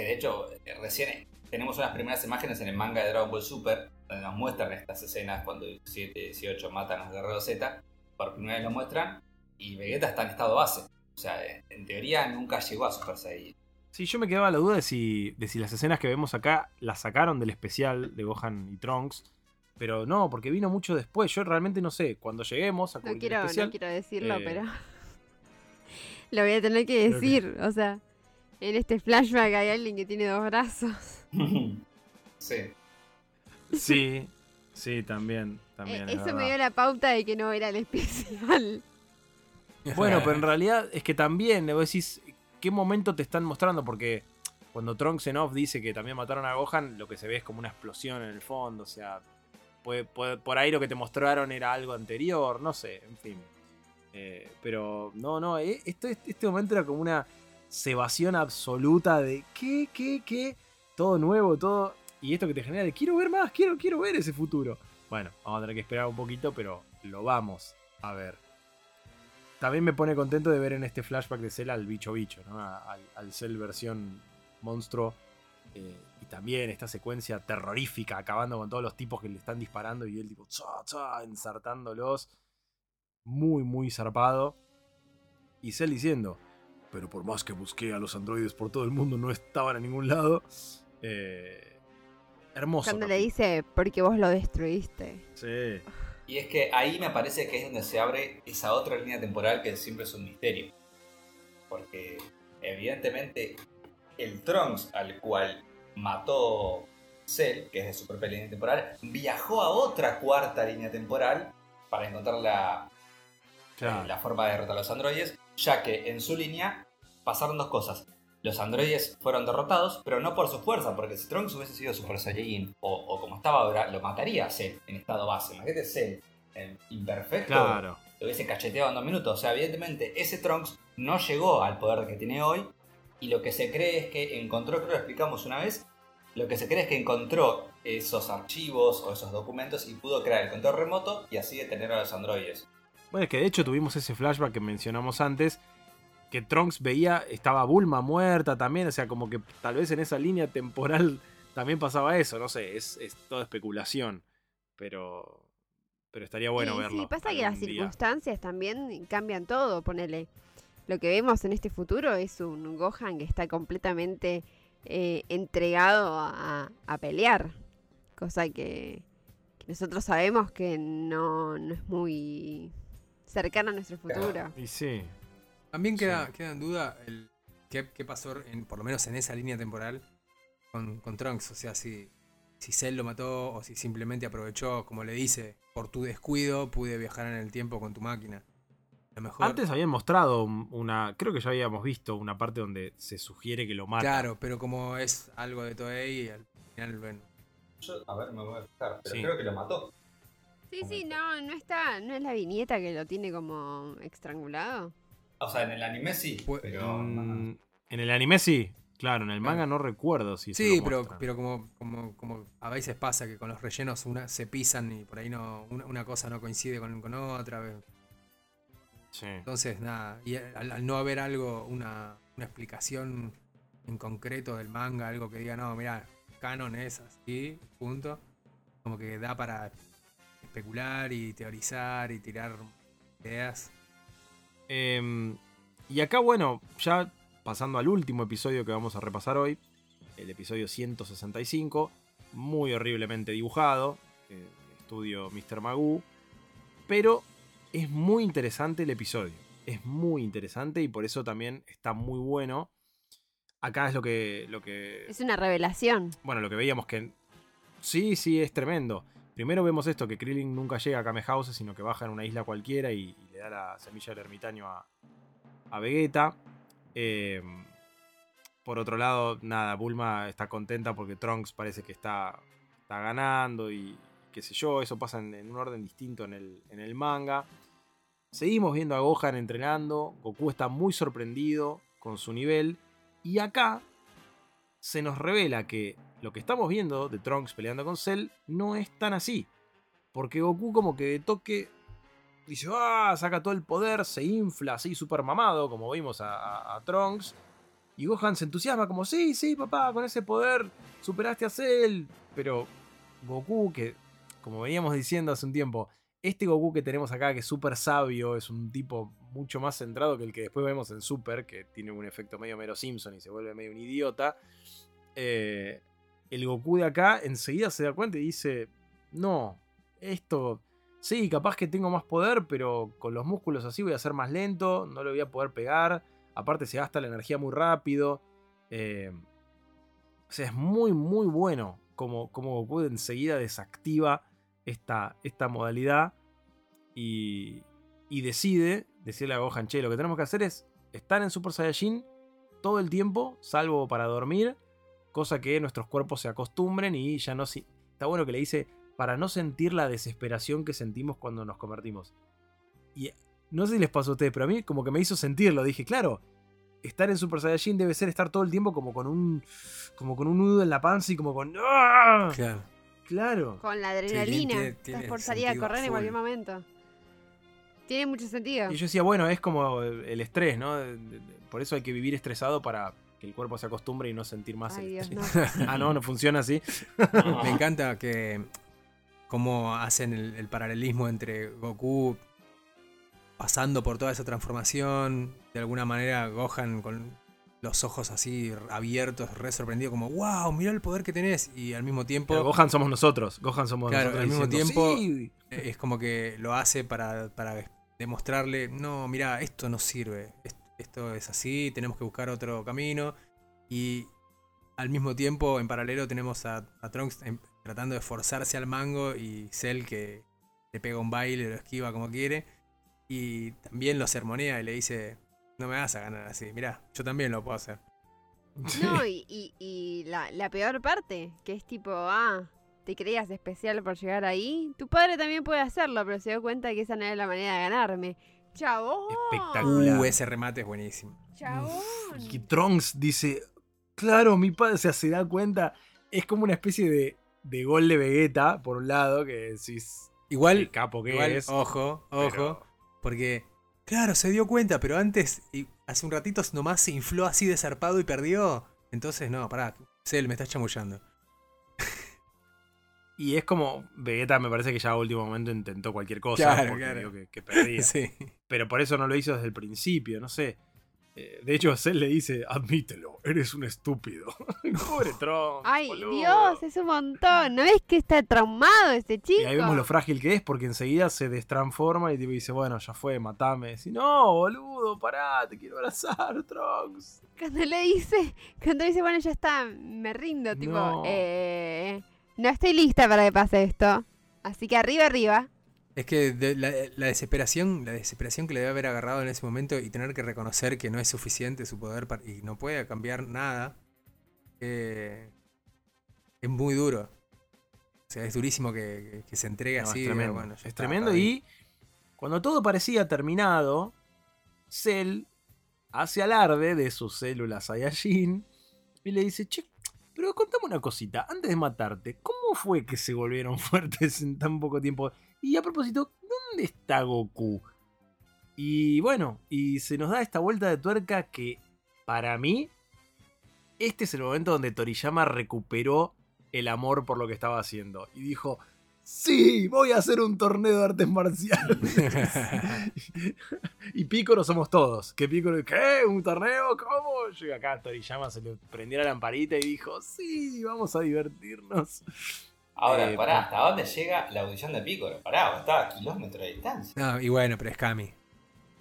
B: Que de hecho, eh, recién tenemos unas primeras imágenes en el manga de Dragon Ball Super, donde nos muestran estas escenas cuando 7 y 18 matan a los guerreros Z. Por primera vez lo muestran, y Vegeta está en estado base. O sea, eh, en teoría nunca llegó a Super Saiyajin.
A: Sí, yo me quedaba la duda de si, de si las escenas que vemos acá las sacaron del especial de Gohan y Trunks. Pero no, porque vino mucho después. Yo realmente no sé. Cuando lleguemos a
D: No quiero, no quiero decirlo,
A: eh,
D: pero lo voy a tener que- decir. O sea, en este flashback hay alguien que tiene dos brazos.
B: sí.
A: Sí, sí, también. también
D: Eh,
A: es
D: eso me dio la pauta de que no era el especial.
A: Bueno, pero en realidad es que también, vos decís, ¿qué momento te están mostrando? Porque cuando Trunks en off dice que también mataron a Gohan, lo que se ve es como una explosión en el fondo, o sea, puede- puede- por ahí lo que te mostraron era algo anterior, no sé, en fin. Eh, pero no, no, eh, esto, este momento era como una cebación absoluta de ¿qué, qué, qué? Todo nuevo, todo... Y esto que te genera de quiero ver más, quiero, quiero ver ese futuro. Bueno, vamos a tener que esperar un poquito, pero lo vamos a ver. También me pone contento de ver en este flashback de Cell al bicho bicho, ¿no? Al, al Cell versión monstruo. eh, y también esta secuencia terrorífica, acabando con todos los tipos que le están disparando y él tipo, tsa, tsa, ensartándolos. Muy, muy zarpado. Y Cell diciendo, pero por más que busqué a los androides por todo el mundo, no estaban a ningún lado. Eh, hermoso.
D: Cuando le dice, porque vos lo destruiste.
A: Sí.
B: Y es que ahí me parece que es donde se abre esa otra línea temporal que siempre es un misterio. Porque evidentemente el Trunks al cual mató Cell, que es de su propia línea temporal, viajó a otra cuarta línea temporal para encontrar la,
A: Claro.
B: la forma de derrotar a los androides, ya que en su línea pasaron dos cosas. Los androides fueron derrotados, pero no por su fuerza, porque si Trunks hubiese sido Super Saiyajin, o, o como estaba ahora, lo mataría a Cell en estado base. Imagínate Cell, el imperfecto,
A: Claro.
B: lo hubiese cacheteado en dos minutos. O sea, evidentemente ese Trunks no llegó al poder que tiene hoy, y lo que se cree es que encontró, creo que lo explicamos una vez, lo que se cree es que encontró esos archivos o esos documentos y pudo crear el control remoto y así detener a los androides.
A: Bueno, es que de hecho tuvimos ese flashback que mencionamos antes, que Trunks veía, estaba Bulma muerta también, o sea, como que tal vez en esa línea temporal también pasaba eso, no sé, es, es toda especulación, pero, pero estaría bueno
D: sí,
A: verlo.
D: sí, pasa que las
A: día.
D: circunstancias también cambian todo, ponele. Lo que vemos en este futuro es un Gohan que está completamente eh, entregado a, a pelear. Cosa que, que nosotros sabemos que no, no es muy cercana a nuestro futuro.
A: Y sí,
C: También queda,
A: Sí.
C: queda en duda el qué, qué pasó, en, por lo menos en esa línea temporal, con, con Trunks. O sea, si, si Cell lo mató o si simplemente aprovechó, como le dice, por tu descuido pude viajar en el tiempo con tu máquina. Mejor.
A: Antes habían mostrado una, creo que ya habíamos visto una parte donde se sugiere que lo mata.
C: Claro, pero como es algo de Toei, al final, bueno.
B: Yo, a ver, me voy a fijar, pero
A: Sí.
B: creo que lo mató.
D: Sí, sí, no, no está, no es la viñeta que lo tiene como estrangulado.
B: O sea, en el anime sí,
C: Pu-
B: pero...
A: Mm, en el anime sí, claro, en el manga no recuerdo si se
C: Sí,
A: lo
C: pero, pero como, como, como a veces pasa que con los rellenos una, se pisan y por ahí no una, una cosa no coincide con, con otra.
A: Sí.
C: Entonces, nada, y al, al no haber algo, una, una explicación en concreto del manga, algo que diga, no, mira, canon es así, punto, como que da para especular y teorizar y tirar ideas.
A: Em, y acá, bueno, ya pasando al último episodio que vamos a repasar hoy, el episodio 165, muy horriblemente dibujado, eh, estudio Mr. Magoo, pero es muy interesante el episodio, es muy interesante y por eso también está muy bueno. Acá es lo que, lo que
D: Es una revelación.
A: bueno, lo que veíamos que. Sí, sí, es tremendo. Primero vemos esto, que Krillin nunca llega a Kame House, sino que baja en una isla cualquiera y, le da la semilla del ermitaño a, a Vegeta. Eh, por otro lado, nada, Bulma está contenta porque Trunks parece que está, está ganando y qué sé yo, eso pasa en, en un orden distinto en el, en el manga. Seguimos viendo a Gohan entrenando, Goku está muy sorprendido con su nivel y acá se nos revela que lo que estamos viendo de Trunks peleando con Cell no es tan así. Porque Goku como que de toque dice, ah, saca todo el poder, se infla así súper mamado, como vimos a, a- a Trunks. Y Gohan se entusiasma como, sí, sí, papá, con ese poder superaste a Cell. Pero Goku, que como veníamos diciendo hace un tiempo, este Goku que tenemos acá, que es súper sabio, es un tipo mucho más centrado que el que después vemos en Super, que tiene un efecto medio Mero Simpson y se vuelve medio un idiota. Eh, el Goku de acá enseguida se da cuenta y dice, no, esto, sí, capaz que tengo más poder, pero con los músculos así voy a ser más lento, no lo voy a poder pegar, aparte se gasta la energía muy rápido. Eh, o sea, es muy, muy bueno como, como Goku enseguida desactiva esta, esta modalidad y, y decide decirle a Gohan, che, lo que tenemos que hacer es estar en Super Saiyajin todo el tiempo, salvo para dormir, cosa que nuestros cuerpos se acostumbren y ya no... si- Está bueno que le dice, para no sentir la desesperación que sentimos cuando nos convertimos. Y no sé si les pasó a ustedes, pero a mí como que me hizo sentirlo. Dije, claro, estar en Super Saiyajin debe ser estar todo el tiempo como con un como con un nudo en la panza y como con ¡Ah!
C: Claro.
A: Claro.
D: Con la adrenalina.
C: tiene-
D: Te
C: tiene
D: esforzaría a correr en cualquier momento. Tiene mucho sentido.
A: Y yo decía, bueno, es como el estrés, ¿no? Por eso hay que vivir estresado para que el cuerpo se acostumbre y no sentir más
D: Ay,
A: el
D: Dios,
A: estrés.
D: no.
A: ah, no, no funciona así.
C: Me encanta que cómo hacen el, el paralelismo entre Goku pasando por toda esa transformación. De alguna manera, Gohan con los ojos así abiertos, re sorprendido, como, wow, mira el poder que tenés. Y al mismo tiempo,
A: Pero Gohan somos nosotros. Gohan somos
C: Claro,
A: nosotros.
C: al mismo
A: diciendo,
C: tiempo-
A: "Sí".
C: es como que lo hace para, para demostrarle, no, mira, esto no sirve. es- Esto es así, tenemos que buscar otro camino. Y al mismo tiempo, en paralelo, tenemos a, a Trunks em- tratando de forzarse al mango y Cell que le pega un baile, lo esquiva como quiere. Y también lo sermonea y le dice, no me vas a ganar así, mirá, yo también lo puedo hacer.
D: No, y, y- y la, la peor parte, que es tipo, ah, te creías especial por llegar ahí. Tu padre también puede hacerlo, pero se dio cuenta que esa no era la manera de ganarme. ¡Chabón!
A: Espectacular.
C: Uh, ese remate es buenísimo.
D: ¡Chabón!
A: Y Trunks dice, claro, mi padre o sea, se da cuenta. Es como una especie de, de gol de Vegeta, por un lado, que decís,
C: Igual,
A: el capo que
C: igual
A: es.
C: ojo, ojo.
A: pero-
C: Porque, claro, se dio cuenta, pero antes, y hace un ratito nomás se infló así de zarpado y perdió. Entonces, no, pará, Cell, me estás chamullando.
A: Y es como, Vegeta me parece que ya a último momento intentó cualquier cosa
C: Claro,
A: porque
C: claro.
A: que, que perdía.
C: Sí.
A: Pero por eso no lo hizo desde el principio, no sé. Eh, De hecho, Cell le dice, admítelo, eres un estúpido. Pobre Trunks.
D: ¡Ay,
A: boludo.
D: Dios! Es un montón. ¿No ves que está traumado este chico?
A: Y ahí vemos lo frágil que es porque enseguida se destransforma y tipo dice, bueno, ya fue, matame. Y no, boludo, pará, te quiero abrazar, Trunks.
D: Cuando le dice, cuando dice, bueno, ya está, me rindo, tipo,
A: No.
D: eh, no estoy lista para que pase esto. Así que arriba, arriba.
C: Es que de- la, la desesperación, la desesperación que le debe haber agarrado en ese momento y tener que reconocer que no es suficiente su poder para- y no puede cambiar nada, eh, es muy duro. O sea, es durísimo que, se entregue
A: No,
C: así.
A: es tremendo.
C: bueno,
A: es tremendo. Y cuando todo parecía terminado, Cell hace alarde de sus células Saiyajin y le dice, che, pero contame una cosita, antes de matarte, ¿cómo fue que se volvieron fuertes en tan poco tiempo? Y a propósito, ¿dónde está Goku? Y bueno, y se nos da esta vuelta de tuerca que, para mí, este es el momento donde Toriyama recuperó el amor por lo que estaba haciendo. Y dijo, sí, voy a hacer un torneo de artes marciales. y Piccolo somos todos. Que Piccolo, ¿qué? ¿Un torneo? ¿Cómo? Llega acá Toriyama, se le prendió la lamparita y dijo, sí, vamos a divertirnos.
B: Ahora,
A: Eh,
B: pará, ¿hasta dónde llega la audición de Piccolo? Pará, estaba a kilómetros de distancia.
C: No, y bueno, pero es Kami.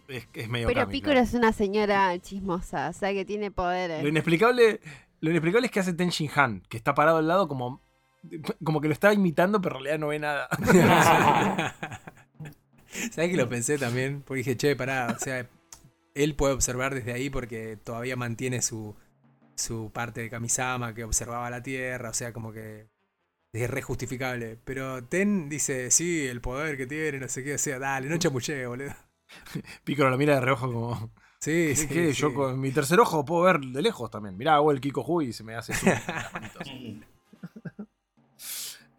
A: Es, es medio
D: Pero
A: Kami,
D: Piccolo
A: claro.
D: es una señora chismosa, o sea que tiene
A: Lo
D: poderes.
A: inexplicable, lo inexplicable es que hace Ten Shin Han, que está parado al lado como, como que lo está imitando, pero en realidad no ve nada.
C: ¿Sabes que lo pensé también? Porque dije, che, pará, o sea, él puede observar desde ahí porque todavía mantiene su, su parte de Kamisama que observaba la Tierra, o sea, como que es re justificable. Pero Ten dice, sí, el poder que tiene, no sé qué, o sea, dale, no chamuché, boludo.
A: Piccolo lo mira de reojo como,
C: Sí,
A: ¿qué,
C: sí, sí.
A: Yo con mi tercer ojo puedo ver de lejos también. Mirá, hago el Kiko Hui y se me hace zoom en las manitos.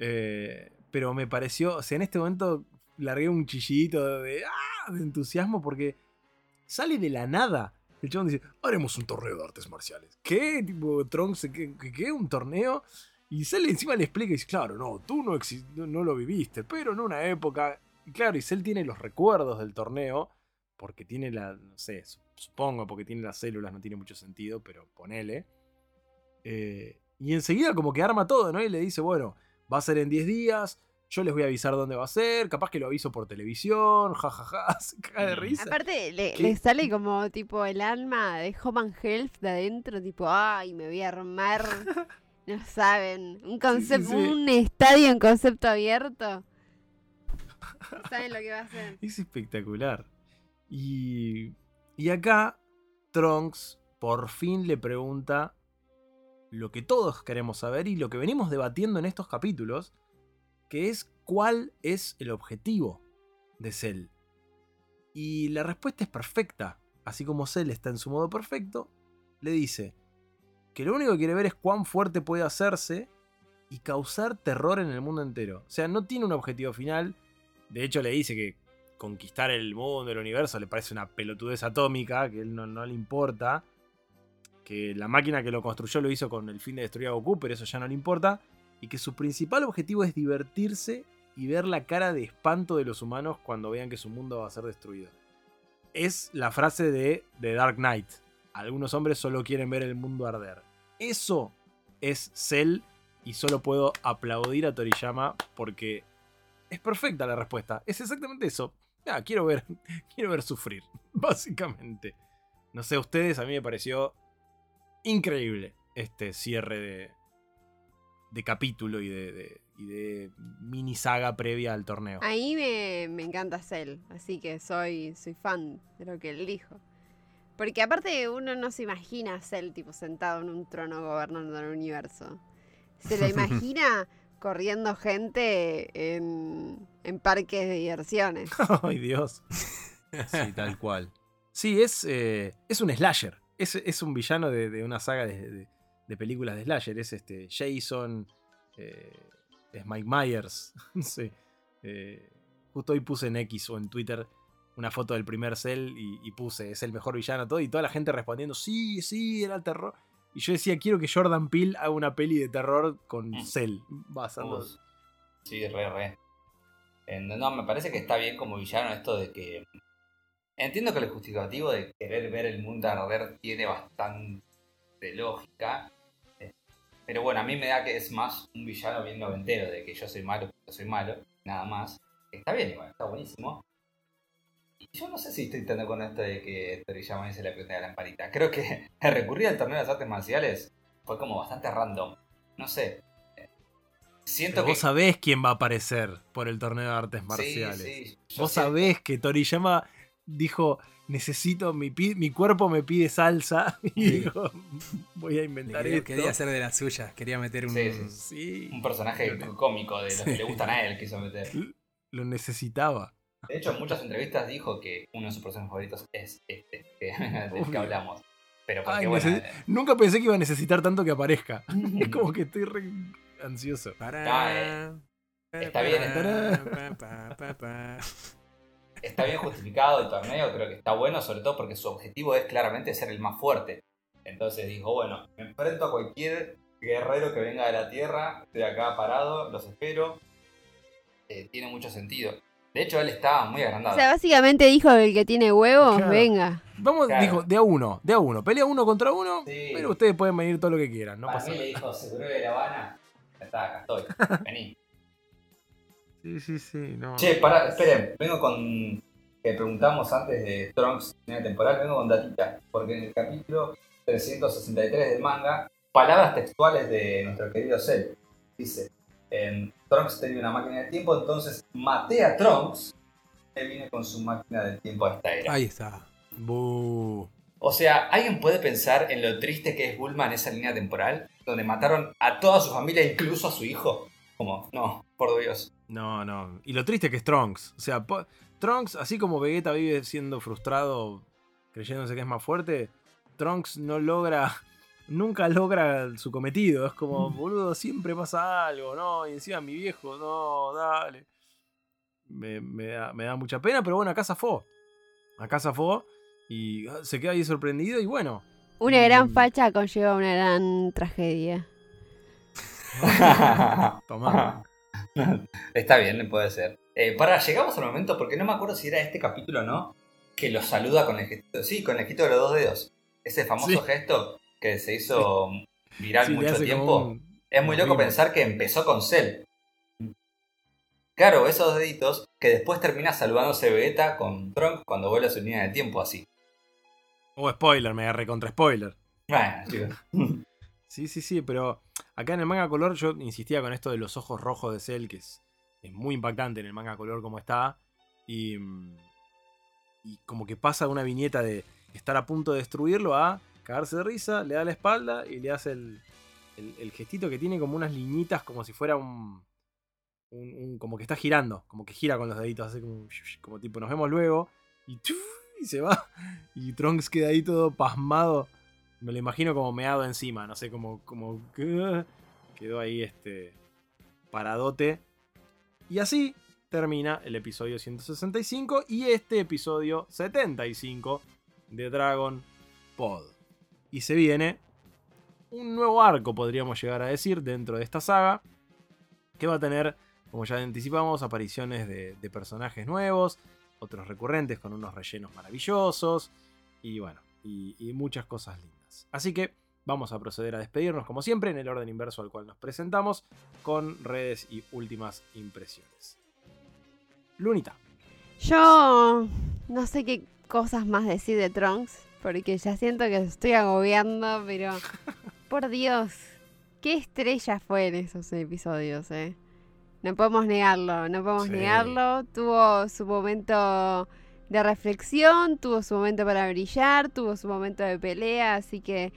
A: Eh, pero me pareció, o sea, en este momento largué un chillito de, ¡ah! de entusiasmo porque sale de la nada. El chabón dice, haremos un torneo de artes marciales. ¿Qué? Tipo, Trunks, ¿qué? ¿Un torneo? Y sale encima le explica y dice, claro, no, tú no, no, lo viviste, pero en una época... Y claro, y Cell tiene los recuerdos del torneo, porque tiene la, no sé, su- supongo, porque tiene las células, no tiene mucho sentido, pero ponele. Eh, y enseguida como que arma todo, ¿no? Y le dice, bueno, va a ser en 10 días, yo les voy a avisar dónde va a ser, capaz que lo aviso por televisión, jajaja, se caga de risa.
D: Aparte, le, sale como tipo el alma de Home Health de adentro, tipo, ay, me voy a armar. No saben, un concepto,
A: sí.
D: un estadio en concepto abierto. No saben lo que va a hacer.
A: Es espectacular. Y, y acá Trunks por fin le pregunta lo que todos queremos saber y lo que venimos debatiendo en estos capítulos, que es cuál es el objetivo de Cell. Y la respuesta es perfecta. Así como Cell está en su modo perfecto, le dice que lo único que quiere ver es cuán fuerte puede hacerse y causar terror en el mundo entero. O sea, no tiene un objetivo final. De hecho, le dice que conquistar el mundo, el universo, le parece una pelotudez atómica, que él no, no le importa. Que la máquina que lo construyó lo hizo con el fin de destruir a Goku, pero eso ya no le importa. Y que su principal objetivo es divertirse y ver la cara de espanto de los humanos cuando vean que su mundo va a ser destruido. es la frase de The Dark Knight. Algunos hombres solo quieren ver el mundo arder. Eso es Cell y solo puedo aplaudir a Toriyama porque es perfecta la respuesta. Es exactamente eso. Ah, quiero ver, quiero ver sufrir, básicamente. No sé, ustedes, a mí me pareció increíble este cierre de, de capítulo y de, de- y de mini saga previa al torneo.
D: Ahí me, me encanta Cell, así que soy, soy fan de lo que él dijo. Porque aparte uno no se imagina a Cell tipo sentado en un trono gobernando el universo. Se lo imagina corriendo gente en, en parques de diversiones.
A: Ay, Dios. Sí, tal cual. Sí, es, eh, es un slasher. Es, es un villano de, de una saga de, de- de películas de slasher. Es este Jason. eh, es Mike Myers. sé. Eh, justo hoy puse en X o en Twitter una foto del primer Cell y, y puse, es el mejor villano, todo, y toda la gente respondiendo, sí, sí, era el terror. Y yo decía, quiero que Jordan Peele haga una peli de terror con
B: Mm.
A: Cell.
B: Uf. Sí, re, re. No, me parece que está bien como villano esto de que. Entiendo que el justificativo de querer ver el mundo arder tiene bastante lógica. eh, Pero bueno, a mí me da que es más un villano bien noventero, de que yo soy malo, yo soy malo, nada más. Está bien igual, está buenísimo. Y yo no sé si estoy intentando con esto de que Toriyama dice la prende de la lamparita. Creo que recurrir al torneo de las artes marciales fue como bastante random. No sé. Siento
A: Pero
B: que
A: vos sabés quién va a aparecer por el torneo de artes
B: Sí,
A: marciales.
B: sí, yo
A: Vos
B: sé.
A: sabés que Toriyama dijo, necesito, mi, mi cuerpo me pide salsa. Y
C: Sí.
A: dijo, voy a inventar
C: Quería,
A: esto.
C: quería hacer de las suyas, quería meter un.
B: Sí, sí,
A: Sí,
B: Un personaje cómico de los que le gustan a él quiso meter.
A: lo necesitaba.
B: De hecho, en muchas entrevistas dijo que uno de sus personajes favoritos es este que, del que hablamos. Pero porque
A: Ay,
B: bueno.
A: necesi- Nunca pensé que iba a necesitar tanto que aparezca. Es como que estoy re ansioso.
C: Para-
B: Está, eh, está bien,
C: pa, pa, pa, pa.
B: Está bien justificado el torneo, creo que está bueno, sobre todo porque su objetivo es claramente ser el más fuerte. Entonces dijo, bueno, me enfrento a cualquier guerrero que venga de la tierra, estoy acá parado, los espero. Eh, tiene mucho sentido. De hecho, él estaba muy
D: O
B: agrandado.
D: sea, básicamente dijo el que tiene huevos,
A: Claro.
D: venga.
A: Vamos,
B: Claro.
A: dijo, de a uno, de a uno. Pelea uno contra uno,
B: Sí.
A: pero ustedes pueden venir todo lo que quieran. No
B: Para
A: pasa
B: mí
A: nada.
B: le dijo, seguro de La Habana. Ya está, acá estoy. Vení.
A: Sí, sí, sí. No.
B: Che, pará, esperen. Vengo con. Que preguntamos antes de Trunks línea temporal. Vengo con datita. Porque en el capítulo 363 del manga, palabras textuales de nuestro querido Cell. Dice: em, Trunks tenía una máquina de tiempo, entonces maté a Trunks. Él viene con su máquina del tiempo a esta era.
C: Ahí está.
B: O sea, ¿alguien puede pensar en lo triste que es Bulma en esa línea temporal? Donde mataron a toda su familia, incluso a su hijo. Como, no, por Dios.
A: No, no. Y lo triste que es Trunks. O sea, po- Trunks, así como Vegeta vive siendo frustrado, creyéndose que es más fuerte, Trunks no logra, nunca logra su cometido. Es como, boludo, siempre pasa algo, ¿no? Y encima mi viejo, no, dale. Me, me da, me da mucha pena, pero bueno, acá zafó. Acá zafó y ah, se queda ahí sorprendido y bueno.
D: Una gran
A: Mm.
D: facha conlleva una gran tragedia.
A: Tomá.
B: Está bien, puede ser. Eh, para, llegamos al momento, porque no me acuerdo si era este capítulo o no, que lo saluda con el gesto. Sí, con el gesto de los dos dedos. Ese famoso
A: Sí.
B: gesto que se hizo viral
A: Sí,
B: mucho tiempo.
A: un-
B: Es muy loco pensar que empezó con Cell. Claro, esos deditos que después termina saludándose Vegeta con Trunks cuando vuelve a su línea de tiempo así.
A: Oh, spoiler, me agarré contra spoiler.
B: Bueno.
A: Sí, sí, sí, pero acá en el manga color yo insistía con esto de los ojos rojos de Cell, que es, muy impactante en el manga color como está. Y, mm, y como que pasa una viñeta de estar a punto de destruirlo a cagarse de risa, le da la espalda y le hace el, gestito que tiene como unas liñitas como si fuera un, como que está girando, como que gira con los deditos, hace como, como tipo nos vemos luego y se va. Y Trunks queda ahí todo pasmado. Me lo imagino como meado encima, no sé, como, como que quedó ahí este paradote. Y así termina el episodio 165 y este episodio 75 de Dragon Pod. Y se viene un nuevo arco, podríamos llegar a decir, dentro de esta saga, que va a tener, como ya anticipamos, apariciones de, de personajes nuevos. otros recurrentes con unos rellenos maravillosos y bueno, y, y muchas cosas lindas. Así que vamos a proceder a despedirnos como siempre en el orden inverso al cual nos presentamos con redes y últimas impresiones. Lunita.
D: Yo no sé qué cosas más decir de Trunks, porque ya siento que estoy agobiando, pero por Dios, qué estrella fue en esos episodios, eh. No podemos negarlo, no podemos
A: Sí.
D: negarlo. Tuvo su momento de reflexión, tuvo su momento para brillar, tuvo su momento de pelea, así que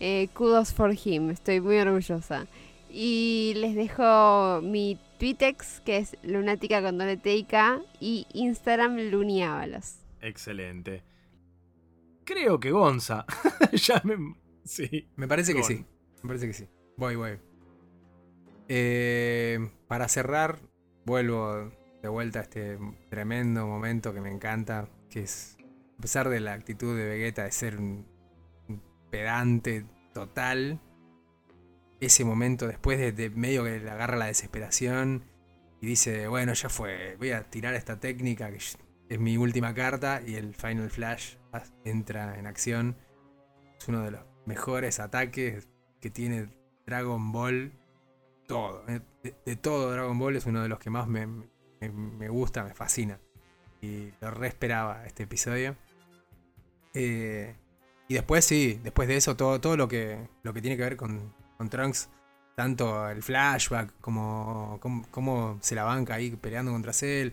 D: eh, kudos for him, estoy muy orgullosa. Y les dejo mi Twitex, que es lunática con doble y Instagram luniábalos.
A: Excelente. Creo que Gonza. ya me. Sí.
C: Me parece que sí. Me parece que sí. Voy, voy. Eh, para cerrar, vuelvo de vuelta a este tremendo momento que me encanta, que es, a pesar de la actitud de Vegeta de ser un, pedante total, ese momento después de, de medio que le agarra la desesperación y dice, bueno, ya fue, voy a tirar esta técnica que es mi última carta y el Final Flash entra en acción. Es uno de los mejores ataques que tiene Dragon Ball. Todo. eh, De, de todo Dragon Ball es uno de los que más me, me- gusta, me fascina. Y lo re esperaba este episodio. Eh, y después sí, después de eso todo, todo lo, que, lo que tiene que ver con, con Trunks. Tanto el flashback como cómo se la banca ahí peleando contra Cell.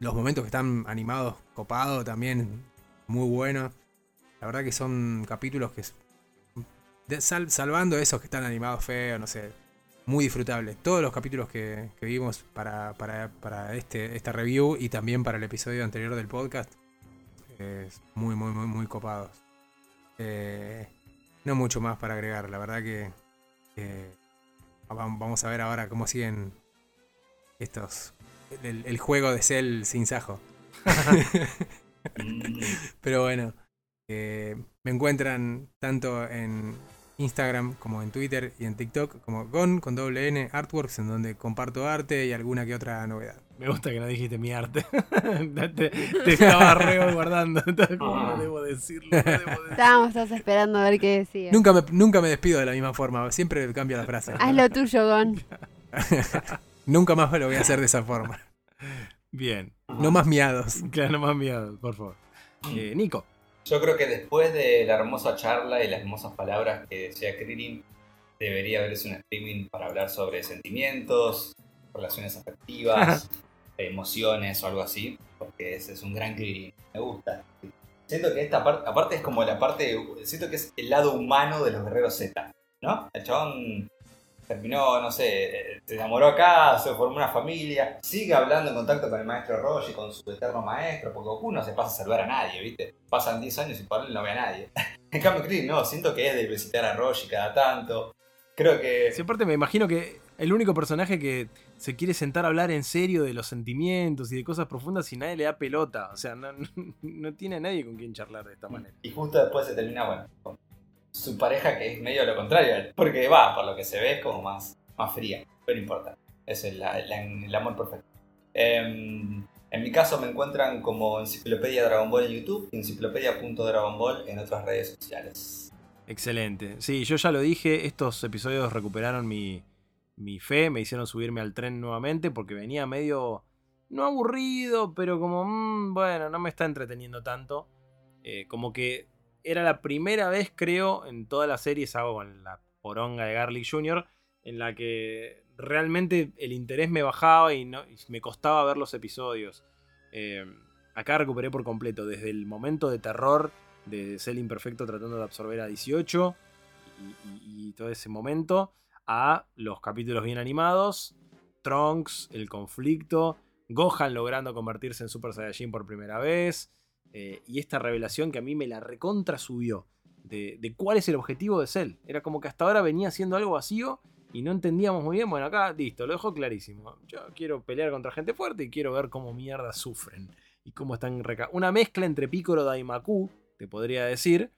C: Los momentos que están animados, copados también, muy buenos. La verdad que son capítulos que... sal- salvando esos que están animados feos, no sé. Muy disfrutables. Todos los capítulos que, que vimos para, para, para este, esta review y también para el episodio anterior del podcast. Es muy, muy, muy, muy copados. Eh, no mucho más para agregar. La verdad que... vam- vamos a ver ahora cómo siguen estos... El, el juego de Cell sin Sajo. Pero bueno, eh, me encuentran tanto en Instagram como en Twitter y en TikTok como Gon con doble N Artworks, en donde comparto arte y alguna que otra novedad.
A: Me gusta que no dijiste mi arte. te, te estaba re guardando. ¿Cómo no debo decirlo? No debo decirlo.
D: Estábamos todos esperando a ver qué decía.
C: Nunca me, nunca me despido de la misma forma, siempre cambio la frase.
D: Haz lo tuyo, Gon.
C: nunca más lo voy a hacer de esa forma.
A: Bien.
C: No más miados.
A: Claro, no más miedo, por favor. Eh, Nico.
B: Yo creo que después de la hermosa charla y las hermosas palabras que decía Krillin, debería haberse un streaming para hablar sobre sentimientos, relaciones afectivas, emociones o algo así, porque ese es un gran Krillin. Me gusta. Siento que esta parte, aparte es como la parte, siento que es el lado humano de los guerreros Z, ¿no? El chabón terminó, no sé, eh, se enamoró acá, se formó una familia, sigue hablando en contacto con el maestro Roshi, con su eterno maestro, porque Goku no se pasa a saludar a nadie, ¿viste? Pasan 10 años y por él no ve a nadie. En cambio, Krillin, no, siento que es de visitar a Roshi cada tanto. Creo que...
A: Sí, aparte me imagino que el único personaje que se quiere sentar a hablar en serio de los sentimientos y de cosas profundas y nadie le da pelota. O sea, no, no tiene a nadie con quien charlar de esta manera.
B: Y justo después se termina, bueno, su pareja que es medio lo contrario, porque va, por lo que se ve es como más, más fría, pero no importa. Es el, amor perfecto. Em, en mi caso me encuentran como Enciclopedia Dragon Ball en YouTube y enciclopedia.dragonball en otras redes sociales.
A: Excelente. Sí, yo ya lo dije, estos episodios recuperaron mi, mi fe, me hicieron subirme al tren nuevamente porque venía medio, no aburrido, pero como, mm, bueno, no me está entreteniendo tanto. Eh, como que era la primera vez, creo, en toda la serie, salvo con la poronga de Garlic Jr., en la que realmente el interés me bajaba y, no, me costaba ver los episodios. Eh, acá recuperé por completo, desde el momento de terror de Cell Imperfecto tratando de absorber a 18 y, y- y todo ese momento, a los capítulos bien animados, Trunks, el conflicto, Gohan logrando convertirse en Super Saiyajin por primera vez, eh, y esta revelación que a mí me la recontra subió de, cuál es el objetivo de Cell. Era como que hasta ahora venía siendo algo vacío y no entendíamos muy bien. Bueno, acá listo, lo dejó clarísimo. Yo quiero pelear contra gente fuerte y quiero ver cómo mierda sufren y cómo están reca Una mezcla entre Piccolo Daimaku, te podría decir,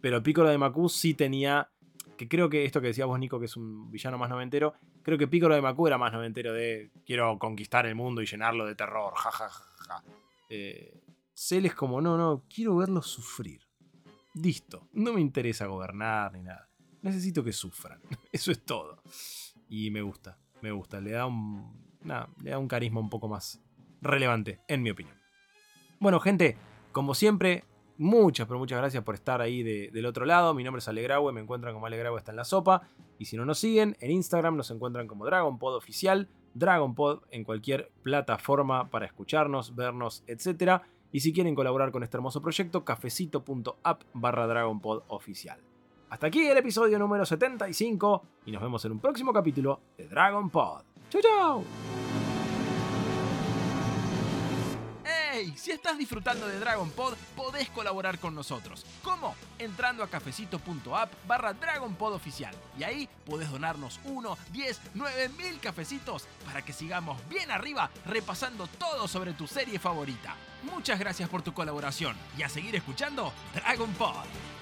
A: pero Piccolo Daimaku sí tenía. Que creo que esto que decías vos, Nico, que es un villano más noventero, creo que Piccolo Daimaku era más noventero de quiero conquistar el mundo y llenarlo de terror, ja, ja, ja, ja. Eh, Cell es como, no, no, quiero verlos sufrir. Listo, no me interesa gobernar ni nada. Necesito que sufran. Eso es todo. Y me gusta, me gusta. Le da un, nada, le da un carisma un poco más relevante, en mi opinión. Bueno, gente, como siempre, muchas, pero muchas gracias por estar ahí de- del otro lado. Mi nombre es Alegraue, me encuentran como Alegraue está en la sopa. Y si no nos siguen, en Instagram nos encuentran como DragonPod Oficial, DragonPod en cualquier plataforma para escucharnos, vernos, etc. Y si quieren colaborar con este hermoso proyecto, cafecito.app barra DragonPod Oficial. Hasta aquí el episodio número 75 y nos vemos en un próximo capítulo de Dragon Pod. ¡Chau, chau!
F: Si estás disfrutando de Dragon Pod, podés colaborar con nosotros. ¿Cómo? Entrando a cafecito.app barra Dragon. Y ahí podés donarnos 1, 10, 9 mil cafecitos para que sigamos bien arriba repasando todo sobre tu serie favorita. Muchas gracias por tu colaboración y a seguir escuchando Dragon Pod.